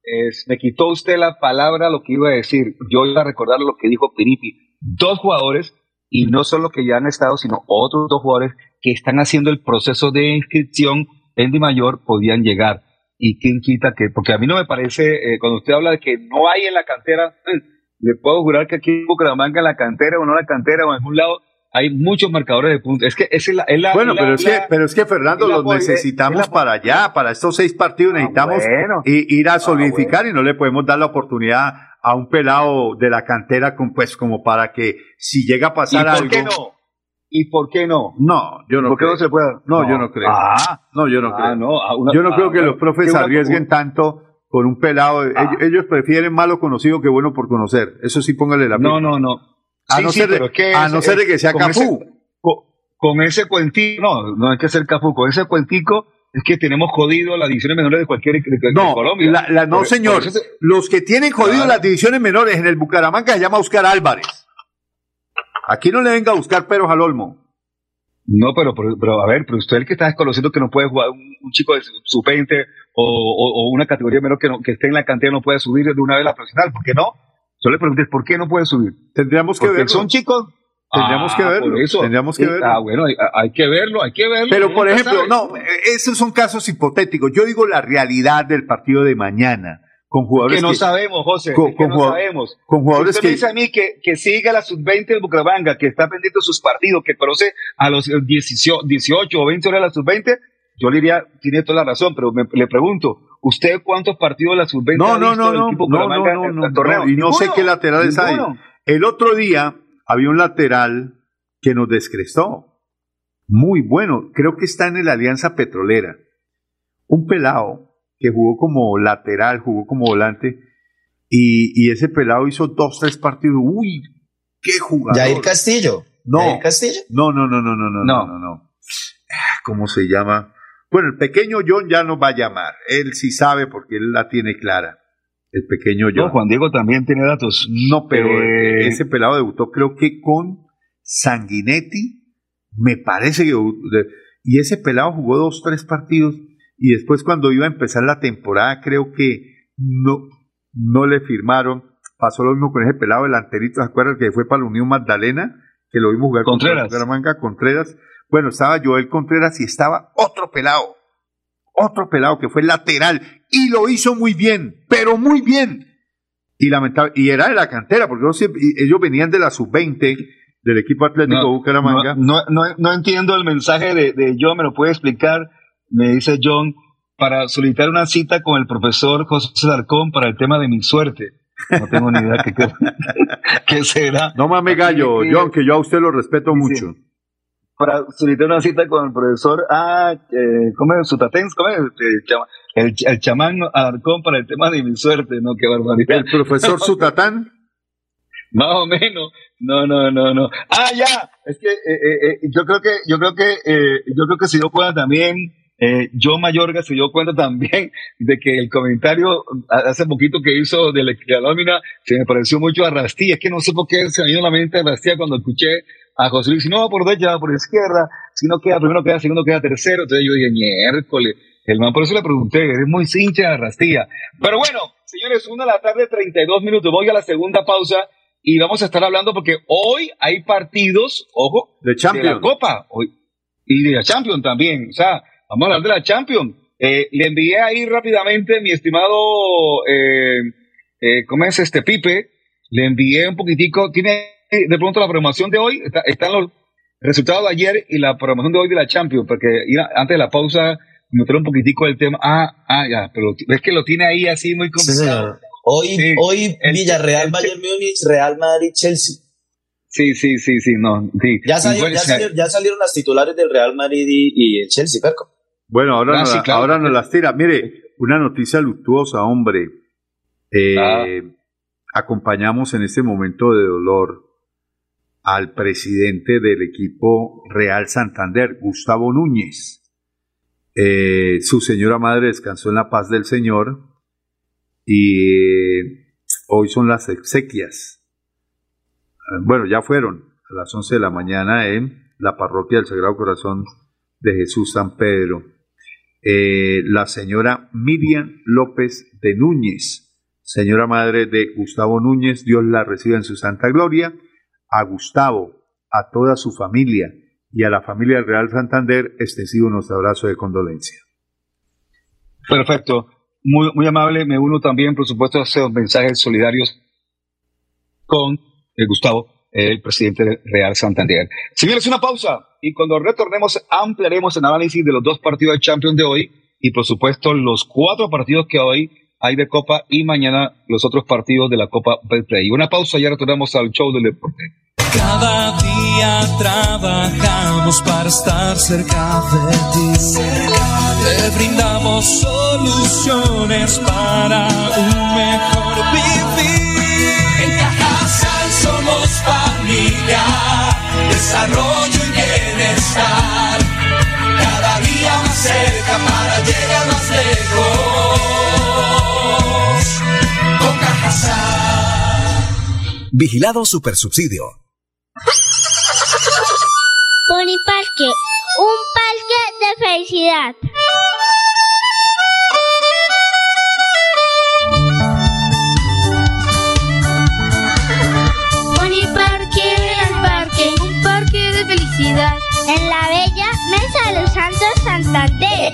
Es- me quitó usted la palabra lo que iba a decir. Yo iba a recordar lo que dijo Piripi. Dos jugadores, y no solo que ya han estado, sino otros dos jugadores que están haciendo el proceso de inscripción en Di Mayor podían llegar. ¿Y quién quita que? Porque a mí no me parece, eh, cuando usted habla de que no hay en la cantera, eh, le puedo jurar que aquí en Bucaramanga, en la cantera o no en la cantera o en algún lado, hay muchos marcadores de puntos. Es que es la. es la- Bueno, la- pero es, que, pero es que Fernando, los necesitamos para allá, para estos seis partidos necesitamos bueno. i- ir a solidificar y no le podemos dar la oportunidad a un pelado de la cantera con, pues como para que si llega a ¿Y pasar por algo. qué no? ¿Y por qué no? No, yo no ¿Por qué no se puede? No, yo no creo. Ah, No, yo no ah, creo. no. ah, una- yo no ah, creo que bueno, los profes arriesguen tanto con un pelado. Ah. Ellos, ellos prefieren malo conocido que bueno por conocer. Eso sí, póngale la No, no, no. A Sí, no sí, ser de- pero es que a es- no ser de que sea con Cafú. ese- con, con ese cuentico, no, no hay que ser Cafú, con ese cuentico es que tenemos jodido las divisiones menores de cualquier de, de No, Colombia. la- la- no Por- señor. se- Los que tienen jodido Claro. las divisiones menores en el Bucaramanga se llama Oscar Álvarez. Aquí no le venga a buscar peros al olmo. No, pero, pero, pero, a ver, pero usted el que está desconociendo que no puede jugar un, un chico de sub-20 o, o, o, una categoría menor que, no, que esté en la cantera no puede subir de una vez a la profesional, ¿por qué no? Yo le pregunté, ¿por qué no puede subir? Tendríamos que verlo. son chicos. Tendríamos Ah, que verlo. por eso. Tendríamos que verlo. Ah, bueno, hay, hay que verlo, hay que verlo. Pero, por ejemplo, sabe. no, eh, esos son casos hipotéticos. Yo digo la realidad del partido de mañana, con jugadores que no sabemos, José, con- que no sabemos. con jugadores Usted que- me dice a mí que, que siga la sub-20 del Bucaramanga, que está pendiente de sus partidos, que conoce a los 18, 18 o 20 horas de la sub-20, yo le diría, tiene toda la razón, pero me- le pregunto, ¿usted cuántos partidos de la sub-20 No, ha no, visto no, del no, equipo no, no, no, no, el torneo? y no sé qué laterales hay. ninguno. El otro día había un lateral que nos descrestó. Muy bueno. Creo que está en la Alianza Petrolera. Un pelado que jugó como lateral, jugó como volante. Y, y ese pelado hizo dos, tres partidos. Uy, qué jugador. Jair Castillo. No. Jair Castillo. No, no, no, no, no, no, no, no, no. Ah, ¿Cómo se llama? Bueno, el pequeño John ya nos va a llamar. Él sí sabe porque él la tiene clara. El pequeño John. No, Juan Diego también tiene datos. No, pero Eh, ese pelado debutó creo que con Sanguinetti, me parece que... Y ese pelado jugó dos, tres partidos y después cuando iba a empezar la temporada creo que no, no le firmaron. Pasó lo mismo con ese pelado delanterito, ¿se acuerdan que fue para la Unión Magdalena? Que lo vimos jugar contra Contreras. Bucaramanga, Contreras. Bueno, estaba Joel Contreras y estaba otro pelado. Otro pelado que fue lateral y lo hizo muy bien, pero muy bien y lamentable y era de la cantera porque ellos, venían de la sub 20 del equipo Atlético No, Bucaramanga No, no, no, entiendo el mensaje de, de John, me lo puede explicar. Me dice John, para solicitar una cita con el profesor José Larcón para el tema de mi suerte. No tengo ni idea qué, qué, será. no mames gallo John que yo a usted lo respeto Sí, mucho Para solicitar una cita con el profesor, ah, eh, ¿cómo es? Sutatens, ¿cómo es? Chama- el, el chamán Alarcón para el tema de mi suerte, ¿no? Qué barbaridad. el profesor Sutatán Más o menos. No, no, no, no. Ah, ya. Es que eh, eh, eh, yo creo que yo creo que eh, yo creo que se dio cuenta también. Eh, Joe Mayorga se dio cuenta también de que el comentario hace poquito que hizo de la, de la nómina se me pareció mucho a Rastilla. Es que no sé por qué se me vino a la mente a Rastilla cuando escuché a José Luis. No, por derecha, por izquierda. Si no queda primero, queda segundo, queda tercero. Entonces yo dije, miércoles. El man, por eso le pregunté, eres muy hincha de Rastilla. Pero bueno, señores, una de la tarde, 32 minutos. Voy a la segunda pausa y vamos a estar hablando porque hoy hay partidos, ojo, de de la Champions Copa hoy, y de la Champions también. O sea, vamos a hablar de la Champions. Eh, le envié ahí rápidamente, mi estimado, eh, eh, ¿cómo es este Pipe? Le envié un poquitico, tiene de pronto la programación de hoy, está- están los resultados de ayer y la programación de hoy de la Champions, porque antes de la pausa meter un poquitico el tema. Ah, ah, ya, pero ves que lo tiene ahí así muy complicado. Hoy, Sí. hoy El- Villarreal, el- Bayern Múnich, Real Madrid, Chelsea. Sí, sí, sí, sí, no. sí. Ya, salió- ya, salieron, ya salieron las titulares del Real Madrid y, y el Chelsea, Perco. bueno ahora, Ah, la- claro. ahora nos las tira mire una noticia luctuosa hombre Eh, Ah. acompañamos en este momento de dolor al presidente del equipo Real Santander Gustavo Núñez Eh, su señora madre descansó en la paz del Señor y eh, hoy son las exequias. Eh, Bueno, ya fueron a las 11 de la mañana en la parroquia del Sagrado Corazón de Jesús San Pedro. La señora Miriam López de Núñez, señora madre de Gustavo Núñez, Dios la reciba en su santa gloria. A Gustavo, a toda su familia y a la familia del Real Santander, extensivo nuestro abrazo de condolencia. Perfecto. Muy, muy amable. Me uno también, por supuesto, a esos mensajes solidarios con Gustavo, el presidente de Real Santander. Señores, una pausa y cuando retornemos ampliaremos el análisis de los dos partidos de Champions de hoy y, por supuesto, los cuatro partidos que hoy hay de Copa y mañana los otros partidos de la Copa Betplay. Una pausa y ya retornamos al show del deporte. Cada día trabajamos para estar cerca de ti. Te brindamos soluciones para un mejor vivir. En Cajasal somos familia, desarrollo y bienestar. Cada día más cerca para llegar más lejos. Vigilado Supersubsidio. Por Boniparque, un parque de felicidad. Boniparque, el parque, un parque de felicidad. En la bella Mesa de los Santos Santander.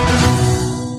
Thank you.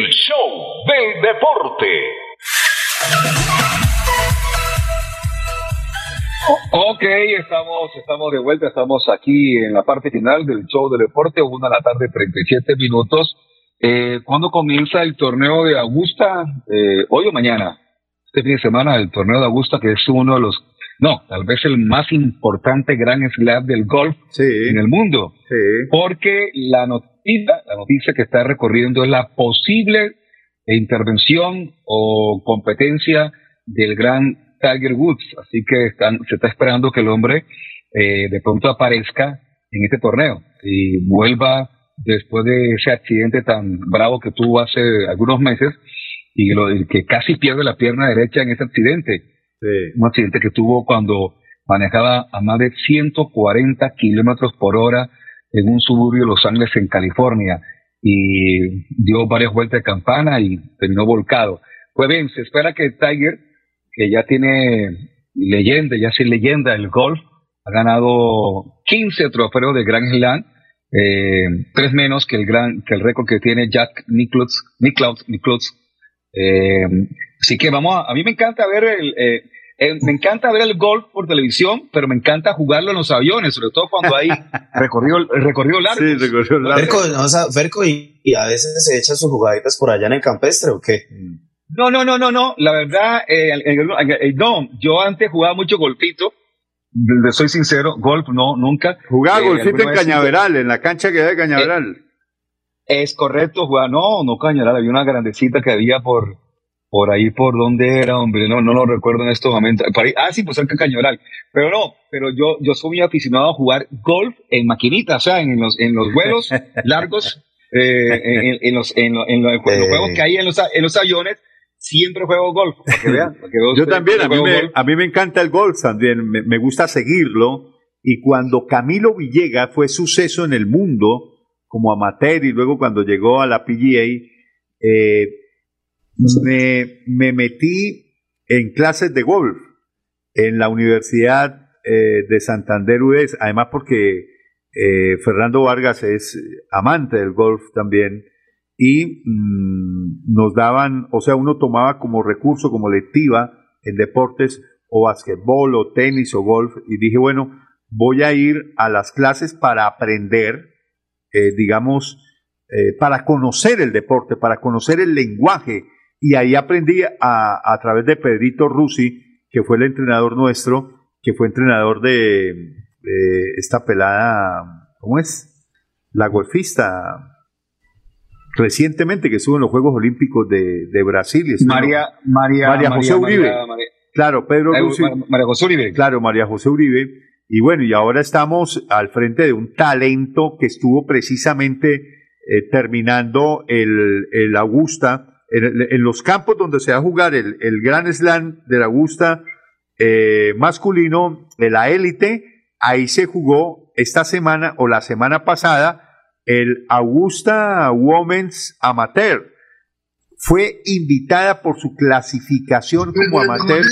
El show del deporte. Ok, estamos, estamos de vuelta, estamos aquí en la parte final del show del deporte, una de la tarde, 37 minutos. Eh, ¿Cuándo comienza el torneo de Augusta? Eh, ¿Hoy o mañana? Este fin de semana, el torneo de Augusta, que es uno de los, no, tal vez el más importante gran slam del golf en el mundo. Porque la noticia, la noticia que está recorriendo es la posible intervención o competencia del gran Tiger Woods. Así que están, se está esperando que el hombre eh, de pronto aparezca en este torneo y vuelva después de ese accidente tan bravo que tuvo hace algunos meses y lo, y que casi pierde la pierna derecha en ese accidente. Un accidente que tuvo cuando manejaba a más de 140 kilómetros por hora en un suburbio de Los Ángeles, en California, y dio varias vueltas de campana y terminó volcado. Pues bien, se espera que Tiger, que ya tiene leyenda, ya es leyenda del golf, ha ganado 15 trofeos de Grand Slam, eh, tres menos que el gran que el récord que tiene Jack Nicklaus, Nicklaus, Nicklaus. Eh, así que vamos a, a mí me encanta ver el, eh, eh, me encanta ver el golf por televisión, pero me encanta jugarlo en los aviones, sobre todo cuando hay recorrido, recorrido largo. Sí, recorrido largo. Ferco, o sea, Ferco, y, y a veces se echa sus jugaditas por allá en el campestre, ¿o qué? No, no, no, no, no. La verdad, eh, no. Yo antes jugaba mucho golfito le soy sincero, golf no, nunca. Jugaba Eh, golfito en Cañaveral, en la cancha que hay de Cañaveral. Es correcto, jugaba, no, no Cañaral, había una grandecita que había por, por ahí, por donde era, hombre, no, no lo recuerdo en estos momentos. Ah, sí, pues cerca de Cañaveral. Pero no, pero yo, yo soy muy aficionado a jugar golf en maquinita, o sea, en los, en los vuelos largos, eh, en, en los, en, lo- en lo- en los juegos que hay en los, en los aviones, siempre juego golf, para que vean. para que vean Yo también, a mí, me, golf. a mí me encanta el golf también, me, me gusta seguirlo. Y cuando Camilo Villegas fue suceso en el mundo como amateur y luego cuando llegó a la PGA, eh, me, me metí en clases de golf en la Universidad eh, de Santander UES, además porque eh, Fernando Vargas es amante del golf también y mm, nos daban, o sea, uno tomaba como recurso, como lectiva en deportes o basquetbol o tenis o golf. Y dije, bueno, voy a ir a las clases para aprender, eh, digamos, eh, para conocer el deporte, para conocer el lenguaje y ahí aprendí a, a través de Pedrito Rusi, que fue el entrenador nuestro, que fue entrenador de, de esta pelada, ¿cómo es? La golfista recientemente que estuvo en los Juegos Olímpicos de, de Brasil. María, María, María José Uribe. María- Claro, Pedro Rusi. Mar- María José Uribe. Claro, María José Uribe. Y bueno, y ahora estamos al frente de un talento que estuvo precisamente eh, terminando el, el Augusta, en, los campos donde se va a jugar el, el Gran Slam del Augusta eh, masculino de la élite, ahí se jugó esta semana o la semana pasada el Augusta Women's Amateur. Fue invitada por su clasificación como amateur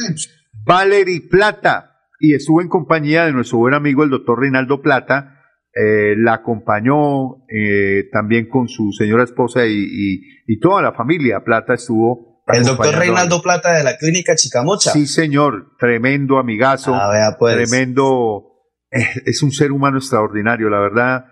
Valerie Plata y estuvo en compañía de nuestro buen amigo el doctor Reinaldo Plata. Eh, la acompañó eh, también con su señora esposa y, y- y toda la familia. Plata estuvo. El doctor Reinaldo Plata de la clínica Chicamocha. Sí, señor, tremendo amigazo, Ah, vea, pues. tremendo, eh, es un ser humano extraordinario, la verdad.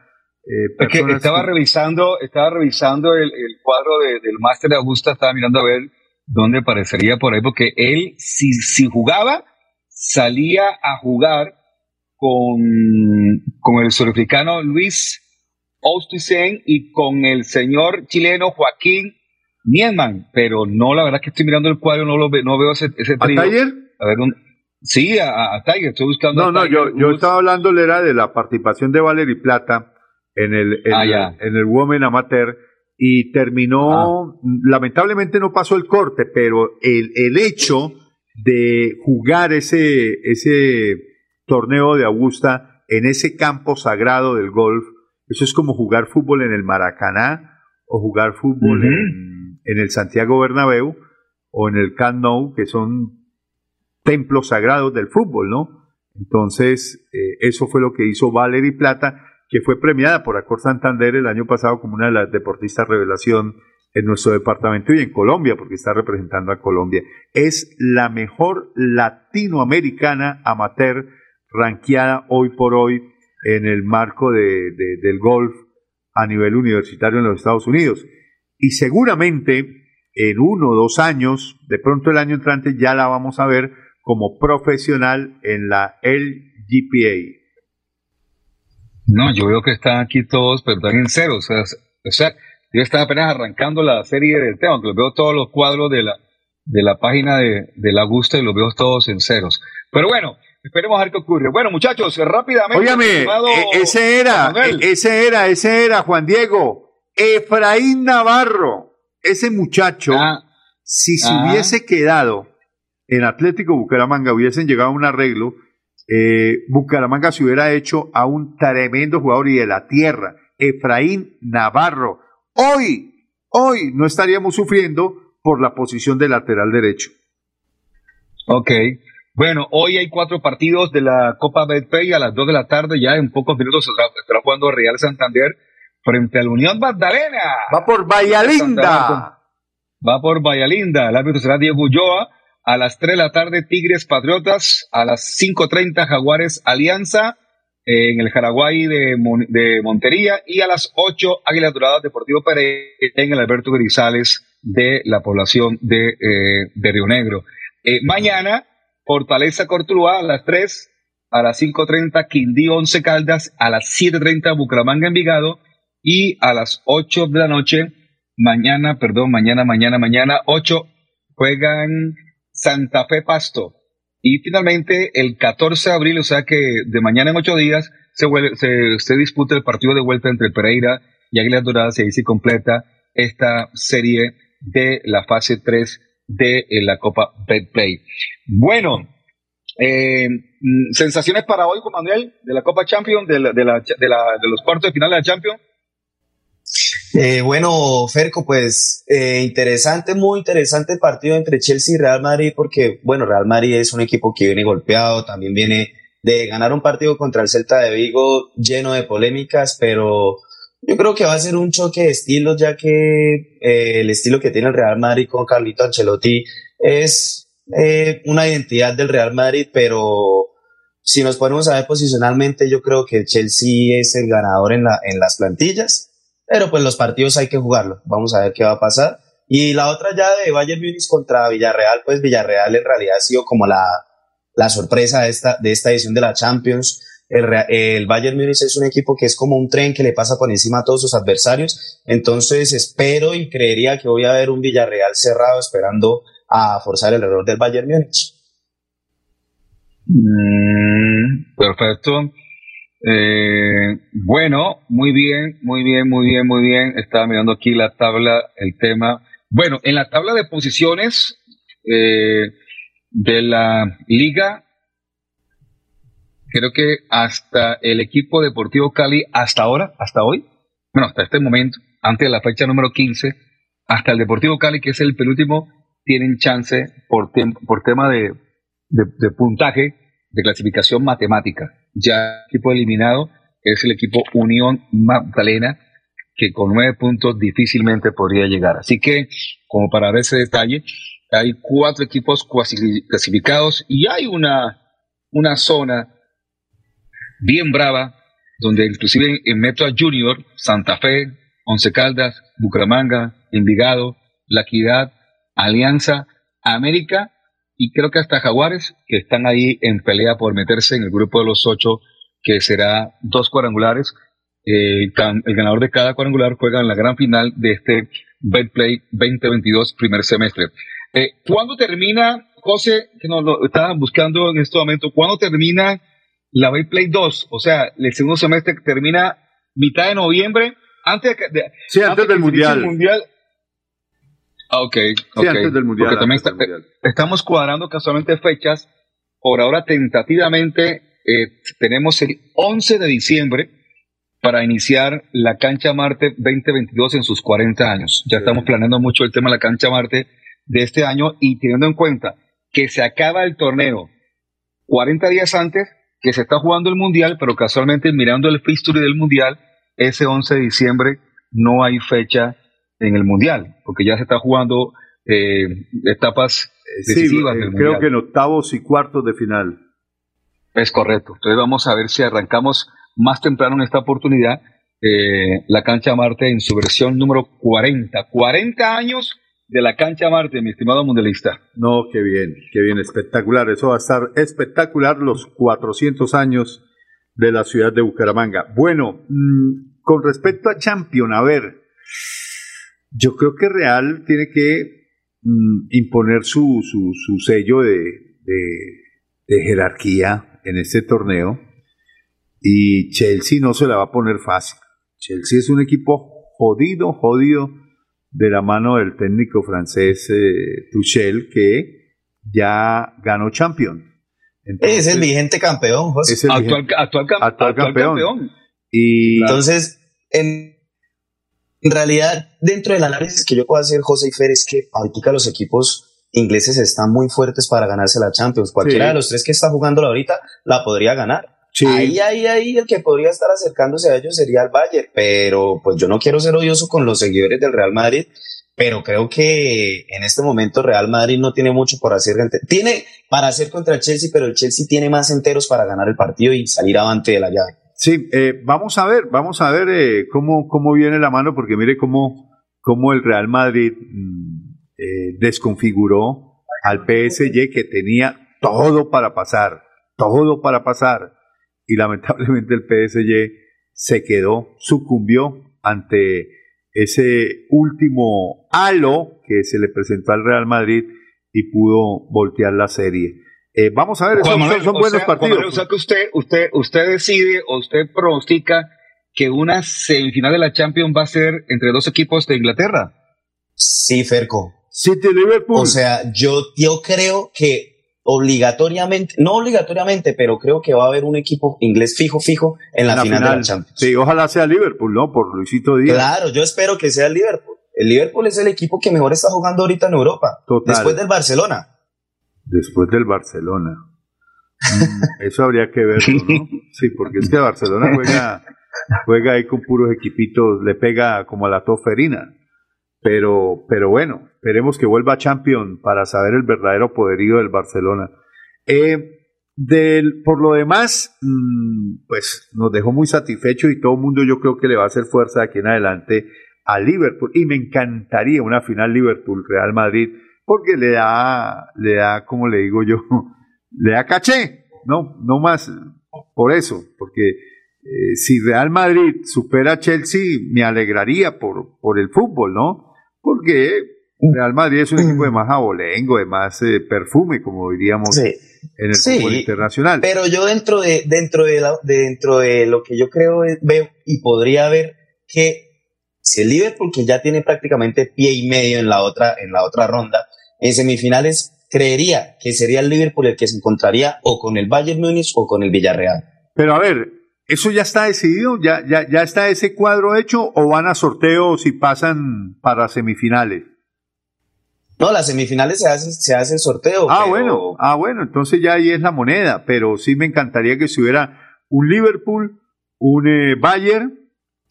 eh, Es que personas estaba que- revisando, estaba revisando el, el cuadro de- del máster de Augusta, estaba mirando a ver dónde aparecería por ahí, porque él, si, si jugaba, salía a jugar con, con el surafricano Luis Ostuisen y con el señor chileno Joaquín Nienman, pero no, la verdad que estoy mirando el cuadro, no lo ve- no veo ese, ese ¿A. Tiger? A ver, un- sí, a, a- Tiger, estoy buscando No, a no, Tiger yo, yo estaba hablándole era de la participación de Valerie Plata en el, en, Ah, el- en el Women Amateur y terminó, lamentablemente no pasó el corte, pero el, el hecho de jugar ese, ese torneo de Augusta en ese campo sagrado del golf, eso es como jugar fútbol en el Maracaná o jugar fútbol en, en el Santiago Bernabéu o en el Camp Nou, que son templos sagrados del fútbol, ¿no? Entonces, eh, eso fue lo que hizo Valerie Plata, que fue premiada por Acor Santander el año pasado como una de las deportistas revelación en nuestro departamento y en Colombia, porque está representando a Colombia. Es la mejor latinoamericana amateur ranqueada hoy por hoy en el marco de- de- del golf a nivel universitario en los Estados Unidos. Y seguramente en uno o dos años, de pronto el año entrante, ya la vamos a ver como profesional en la LGPA. No, yo veo que están aquí todos, pero están en cero. O sea, yo estaba apenas arrancando la serie del tema, que los veo todos los cuadros de la, de la página de, de la Augusta y los veo todos en ceros. Pero bueno, esperemos a ver qué ocurre. Bueno, muchachos, rápidamente. Estimado e- ese era, Manuel. e- ese era, ese era, Juan Diego, Efraín Navarro, ese muchacho, si se ah. hubiese quedado en Atlético Bucaramanga, hubiesen llegado a un arreglo, eh, Bucaramanga se hubiera hecho a un tremendo jugador y de la tierra, Efraín Navarro. Hoy, hoy no estaríamos sufriendo por la posición de lateral derecho. Ok. Bueno, hoy hay cuatro partidos de la Copa Betpay a las dos de la tarde. Ya en pocos minutos estará, jugando Real Santander frente al Unión Magdalena. Va por Vallalinda. Va por Vallalinda. El árbitro será Diego Ulloa. A las 3 de la tarde, Tigres Patriotas. A las 5.30, Jaguares Alianza. eh, en el Jaraguay de, Mon- de Montería. Y a las 8, Águilas Doradas Deportivo Pereira en el Alberto Grisales de la población de, eh, de Río Negro. Eh, mañana, Fortaleza Cortuluá a las 3. a las 5.30 Quindío Once Caldas, a las 7.30 Bucaramanga Envigado y a las 8 de la noche, mañana, perdón, mañana, mañana, mañana, 8 juegan Santa Fe Pasto. Y finalmente el 14 de abril, o sea que de mañana en 8 días, se, se, se disputa el partido de vuelta entre Pereira y Águilas Doradas y ahí se completa esta serie de la fase 3 de eh, la Copa Betplay. Bueno, eh, mm, sensaciones para hoy con Manuel de la Copa Champions, de, la, de, la, de, la, de los cuartos de final de la Champions. Eh, bueno, Ferco, pues eh, interesante, muy interesante partido entre Chelsea y Real Madrid, porque, bueno, Real Madrid es un equipo que viene golpeado, también viene de ganar un partido contra el Celta de Vigo lleno de polémicas, pero yo creo que va a ser un choque de estilos, ya que eh, el estilo que tiene el Real Madrid con Carlito Ancelotti es eh, una identidad del Real Madrid, pero si nos ponemos a ver posicionalmente, yo creo que Chelsea es el ganador en, la, en las plantillas, pero pues los partidos hay que jugarlo. Vamos a ver qué va a pasar. Y la otra ya de Bayern Munich contra Villarreal, pues Villarreal en realidad ha sido como la, la sorpresa de esta, de esta edición de la Champions. El, Bayern Munich es un equipo que es como un tren que le pasa por encima a todos sus adversarios. Entonces espero y creería que voy a ver un Villarreal cerrado esperando a forzar el error del Bayern Múnich. Mm, perfecto. Eh, bueno, muy bien, muy bien, muy bien, muy bien. Estaba mirando aquí la tabla, el tema. Bueno, en la tabla de posiciones eh, de la liga, creo que hasta el equipo deportivo Cali, hasta ahora, hasta hoy, bueno, hasta este momento, antes de la fecha número 15, hasta el Deportivo Cali, que es el penúltimo, tienen chance por, por tema de, puntaje de clasificación matemática. Ya el equipo eliminado es el equipo Unión Magdalena, que con nueve puntos difícilmente podría llegar. Así que, como para ver ese detalle, hay cuatro equipos clasificados y hay una, una zona bien brava, donde inclusive en Metro Junior, Santa Fe, Once Caldas, Bucaramanga, Envigado, La Equidad, Alianza, América y creo que hasta Jaguares, que están ahí en pelea por meterse en el grupo de los ocho, que será dos cuadrangulares. Eh, el ganador de cada cuadrangular juega en la gran final de este Betplay 2022 primer semestre. Eh, ¿Cuándo termina, José, que nos lo estaban buscando en este momento, cuándo termina la Betplay 2? O sea, el segundo semestre termina mitad de noviembre, antes de, sí, antes, del mundial. mundial. Ah, ok, sí, antes del mundial. Porque también estamos cuadrando casualmente fechas. Por ahora, tentativamente, eh, tenemos el 11 de diciembre para iniciar la Cancha Marte 2022 en sus 40 años. Ya estamos planeando mucho el tema de la Cancha Marte de este año y teniendo en cuenta que se acaba el torneo 40 días antes que se está jugando el Mundial, pero casualmente mirando el fixture del Mundial, ese 11 de diciembre no hay fecha en el Mundial, porque ya se está jugando eh, etapas decisivas sí, del eh, creo Mundial. que en octavos y cuartos de final. Es correcto. Entonces vamos a ver si arrancamos más temprano en esta oportunidad eh, la cancha Marte en su versión número 40. 40 años de la cancha Marte, mi estimado mundialista. No, qué bien, qué bien, espectacular. Eso va a estar espectacular los 400 años de la ciudad de Bucaramanga. Bueno, mmm, con respecto a Champion, a ver, yo creo que Real tiene que mmm, imponer su, su, su sello de, de, de, jerarquía en este torneo y Chelsea no se la va a poner fácil. Chelsea es un equipo jodido, jodido de la mano del técnico francés eh, Tuchel que ya ganó Champion. Entonces, es el vigente campeón, José. Es el actual, vigente, actual, actual, actual campeón. campeón. Y entonces, en, en, realidad, dentro del análisis que yo puedo hacer, José y Fer, es que ahorita los equipos ingleses están muy fuertes para ganarse la Champions. Cualquiera Sí. de los tres que está jugando ahorita la podría ganar. Sí. Ahí, ahí, ahí, el que podría estar acercándose a ellos sería el Bayern, pero pues yo no quiero ser odioso con los seguidores del Real Madrid, pero creo que en este momento Real Madrid no tiene mucho por hacer. Tiene para hacer contra el Chelsea, pero el Chelsea tiene más enteros para ganar el partido y salir avante de la llave. Sí, eh, vamos a ver, vamos a ver eh, cómo, cómo viene la mano, porque mire cómo, cómo el Real Madrid mm, eh, desconfiguró al PSG que tenía todo para pasar. todo para pasar. Y lamentablemente el PSG se quedó, sucumbió ante ese último halo que se le presentó al Real Madrid y pudo voltear la serie. Eh, vamos a ver, son, buenos partidos. o sea que usted, usted, usted decide o usted pronostica que una semifinal de la Champions va a ser entre dos equipos de Inglaterra. Sí, Ferco. City Liverpool. O sea, yo, yo creo que obligatoriamente, no obligatoriamente, pero creo que va a haber un equipo inglés fijo, fijo en la, final, de la Champions. Sí, ojalá sea Liverpool, ¿no? Por Luisito Díaz. Claro, yo espero que sea Liverpool. El Liverpool es el equipo que mejor está jugando ahorita en Europa. Después del Barcelona. Después del Barcelona. Mm, eso habría que verlo, ¿no? Sí, porque es que Barcelona juega, juega ahí con puros equipitos, le pega como a la toferina. Pero, pero bueno, esperemos que vuelva Champion para saber el verdadero poderío del Barcelona. Eh, por lo demás, mm, pues nos dejó muy satisfecho y todo el mundo yo creo que le va a hacer fuerza de aquí en adelante a Liverpool. Y me encantaría una final Liverpool-Real Madrid porque le da, le da, como le digo yo, le da caché, no, no más por eso, porque eh, si Real Madrid supera a Chelsea, me alegraría por, por el fútbol, ¿no? Porque Real Madrid es un equipo de más abolengo, de más eh, perfume, como diríamos en el fútbol internacional. Pero yo dentro de, dentro de, dentro de lo que yo creo veo y podría ver que si el Liverpool, que ya tiene prácticamente pie y medio en la otra, en la otra ronda, en semifinales creería que sería el Liverpool el que se encontraría o con el Bayern Múnich o con el Villarreal. Pero a ver, ¿eso ya está decidido? ¿Ya, ya, ya está ese cuadro hecho o van a sorteo si pasan para semifinales? No, las semifinales se hace, se hace el sorteo. Ah, bueno, ah, bueno, entonces ya ahí es la moneda, pero sí me encantaría que si hubiera un Liverpool, un eh, Bayern,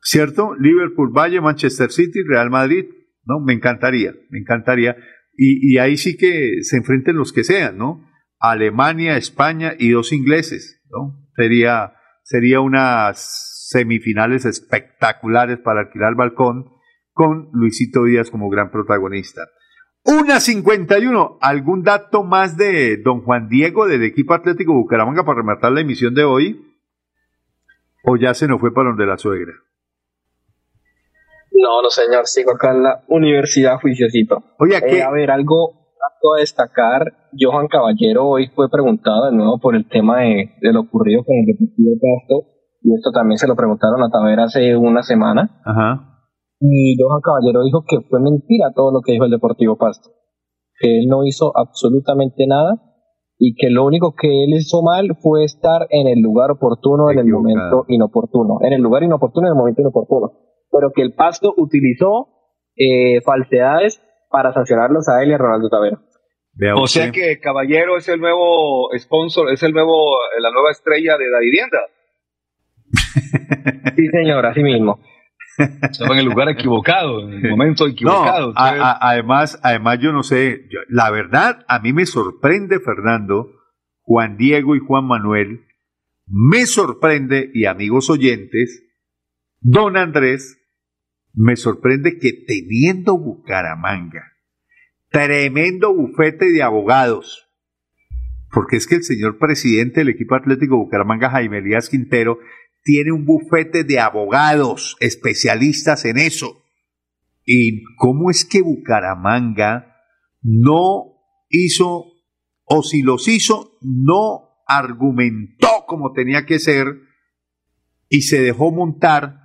¿cierto? Liverpool, Bayern, Manchester City, Real Madrid, ¿no? Me encantaría, me encantaría y, ahí sí que se enfrenten los que sean, ¿no? Alemania, España y dos ingleses, ¿no? Sería, sería unas semifinales espectaculares para alquilar el balcón con Luisito Díaz como gran protagonista. Una 51. ¿Algún dato más de don Juan Diego del equipo Atlético Bucaramanga para rematar la emisión de hoy? ¿O ya se nos fue para donde la suegra? No, no, señor, sigo acá en la Universidad Juiciosito. Oye, ¿qué? Eh, a ver, algo a destacar. Johan Caballero hoy fue preguntado de nuevo por el tema de, lo ocurrido con el Deportivo Pasto, y esto también se lo preguntaron a Taver hace una semana. Ajá. Y Johan Caballero dijo que fue mentira todo lo que dijo el Deportivo Pasto, que él no hizo absolutamente nada y que lo único que él hizo mal fue estar en el lugar oportuno en el momento inoportuno, en el lugar inoportuno en el momento inoportuno pero que el Pasto utilizó eh, falsedades para sancionarlos a él y a Ronaldo Tavera. o sea que Caballero es el nuevo sponsor, es el nuevo, la nueva estrella de la vivienda. sí, señor, así mismo. Estaba en el lugar equivocado, en el momento equivocado. además, además, yo no sé, la verdad, a mí me sorprende, Fernando, Juan Diego y Juan Manuel, me sorprende, y amigos oyentes, don Andrés, me sorprende que teniendo Bucaramanga, tremendo bufete de abogados, porque es que el señor presidente del equipo atlético Bucaramanga, Jaime Elías Quintero, tiene un bufete de abogados especialistas en eso. ¿Y cómo es que Bucaramanga no hizo, o si los hizo, no argumentó como tenía que ser y se dejó montar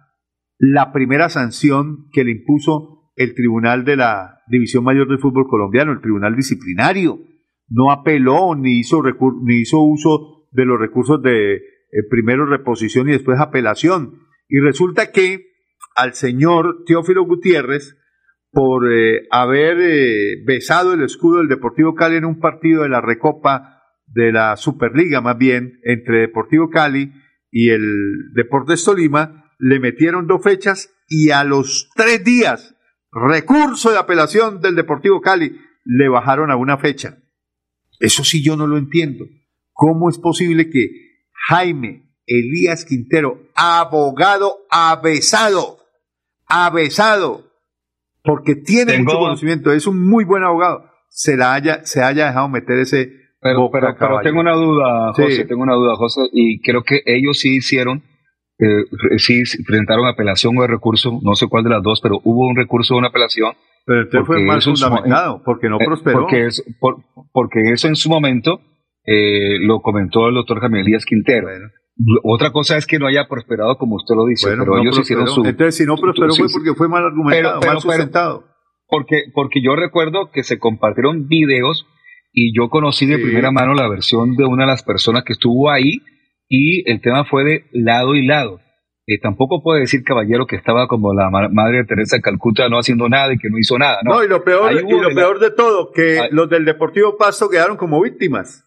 la primera sanción que le impuso el Tribunal de la División Mayor del Fútbol Colombiano, el Tribunal Disciplinario. No apeló ni hizo, ni hizo uso de los recursos de eh, primero reposición y después apelación. Y resulta que al señor Teófilo Gutiérrez, por eh, haber eh, besado el escudo del Deportivo Cali en un partido de la Recopa de la Superliga, más bien, entre Deportivo Cali y el Deportes Tolima, le metieron dos fechas y a los tres días, recurso de apelación del Deportivo Cali, le bajaron a una fecha. Eso sí yo no lo entiendo. ¿Cómo es posible que Jaime Elías Quintero, abogado avesado, avesado, porque tiene mucho conocimiento, es un muy buen abogado, se, la haya, se haya dejado meter ese Pero, pero, pero tengo una duda, José, tengo una duda, José, y creo que ellos sí hicieron, eh, sí presentaron apelación o recurso, no sé cuál de las dos, pero hubo un recurso o una apelación. Pero este fue mal fundamentado, porque no eh, prosperó. Porque, es, porque eso en su momento eh, lo comentó el doctor Javier Díaz Quintero. Otra cosa es que no haya prosperado como usted lo dice, pero ellos hicieron su... Entonces, si no prosperó fue porque fue mal argumentado, mal sustentado. porque, porque yo recuerdo que se compartieron videos y yo conocí de primera mano la versión de una de las personas que estuvo ahí y el tema fue de lado y lado. Eh, tampoco puede decir, caballero, que estaba como la madre Teresa de Calcuta no haciendo nada y que no hizo nada. No, y lo peor, y lo peor de todo, que los del Deportivo Pasto quedaron como víctimas.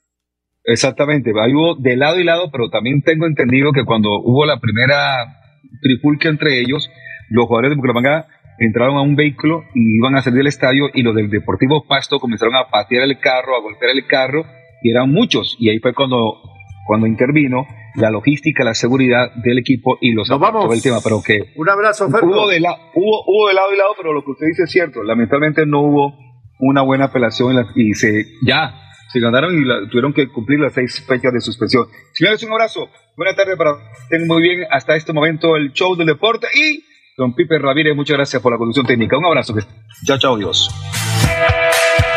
Exactamente, ahí hubo de lado y lado, pero también tengo entendido que cuando hubo la primera trifulca entre ellos, los jugadores de Bucaramanga entraron a un vehículo y iban a salir del estadio y los del Deportivo Pasto comenzaron a patear el carro, a golpear el carro y eran muchos y ahí fue cuando cuando intervino la logística, la seguridad del equipo y los Nos vamos. el tema, pero que un abrazo hubo de, la, hubo, hubo de lado y lado, pero lo que usted dice es cierto, lamentablemente no hubo una buena apelación y se ya se ganaron y tuvieron que cumplir las seis fechas de suspensión. Señores, un abrazo. Buenas tardes para estén muy bien hasta este momento el show del deporte y don Pipe Ramírez, muchas gracias por la conducción técnica. Un abrazo. Chao, chao, Dios.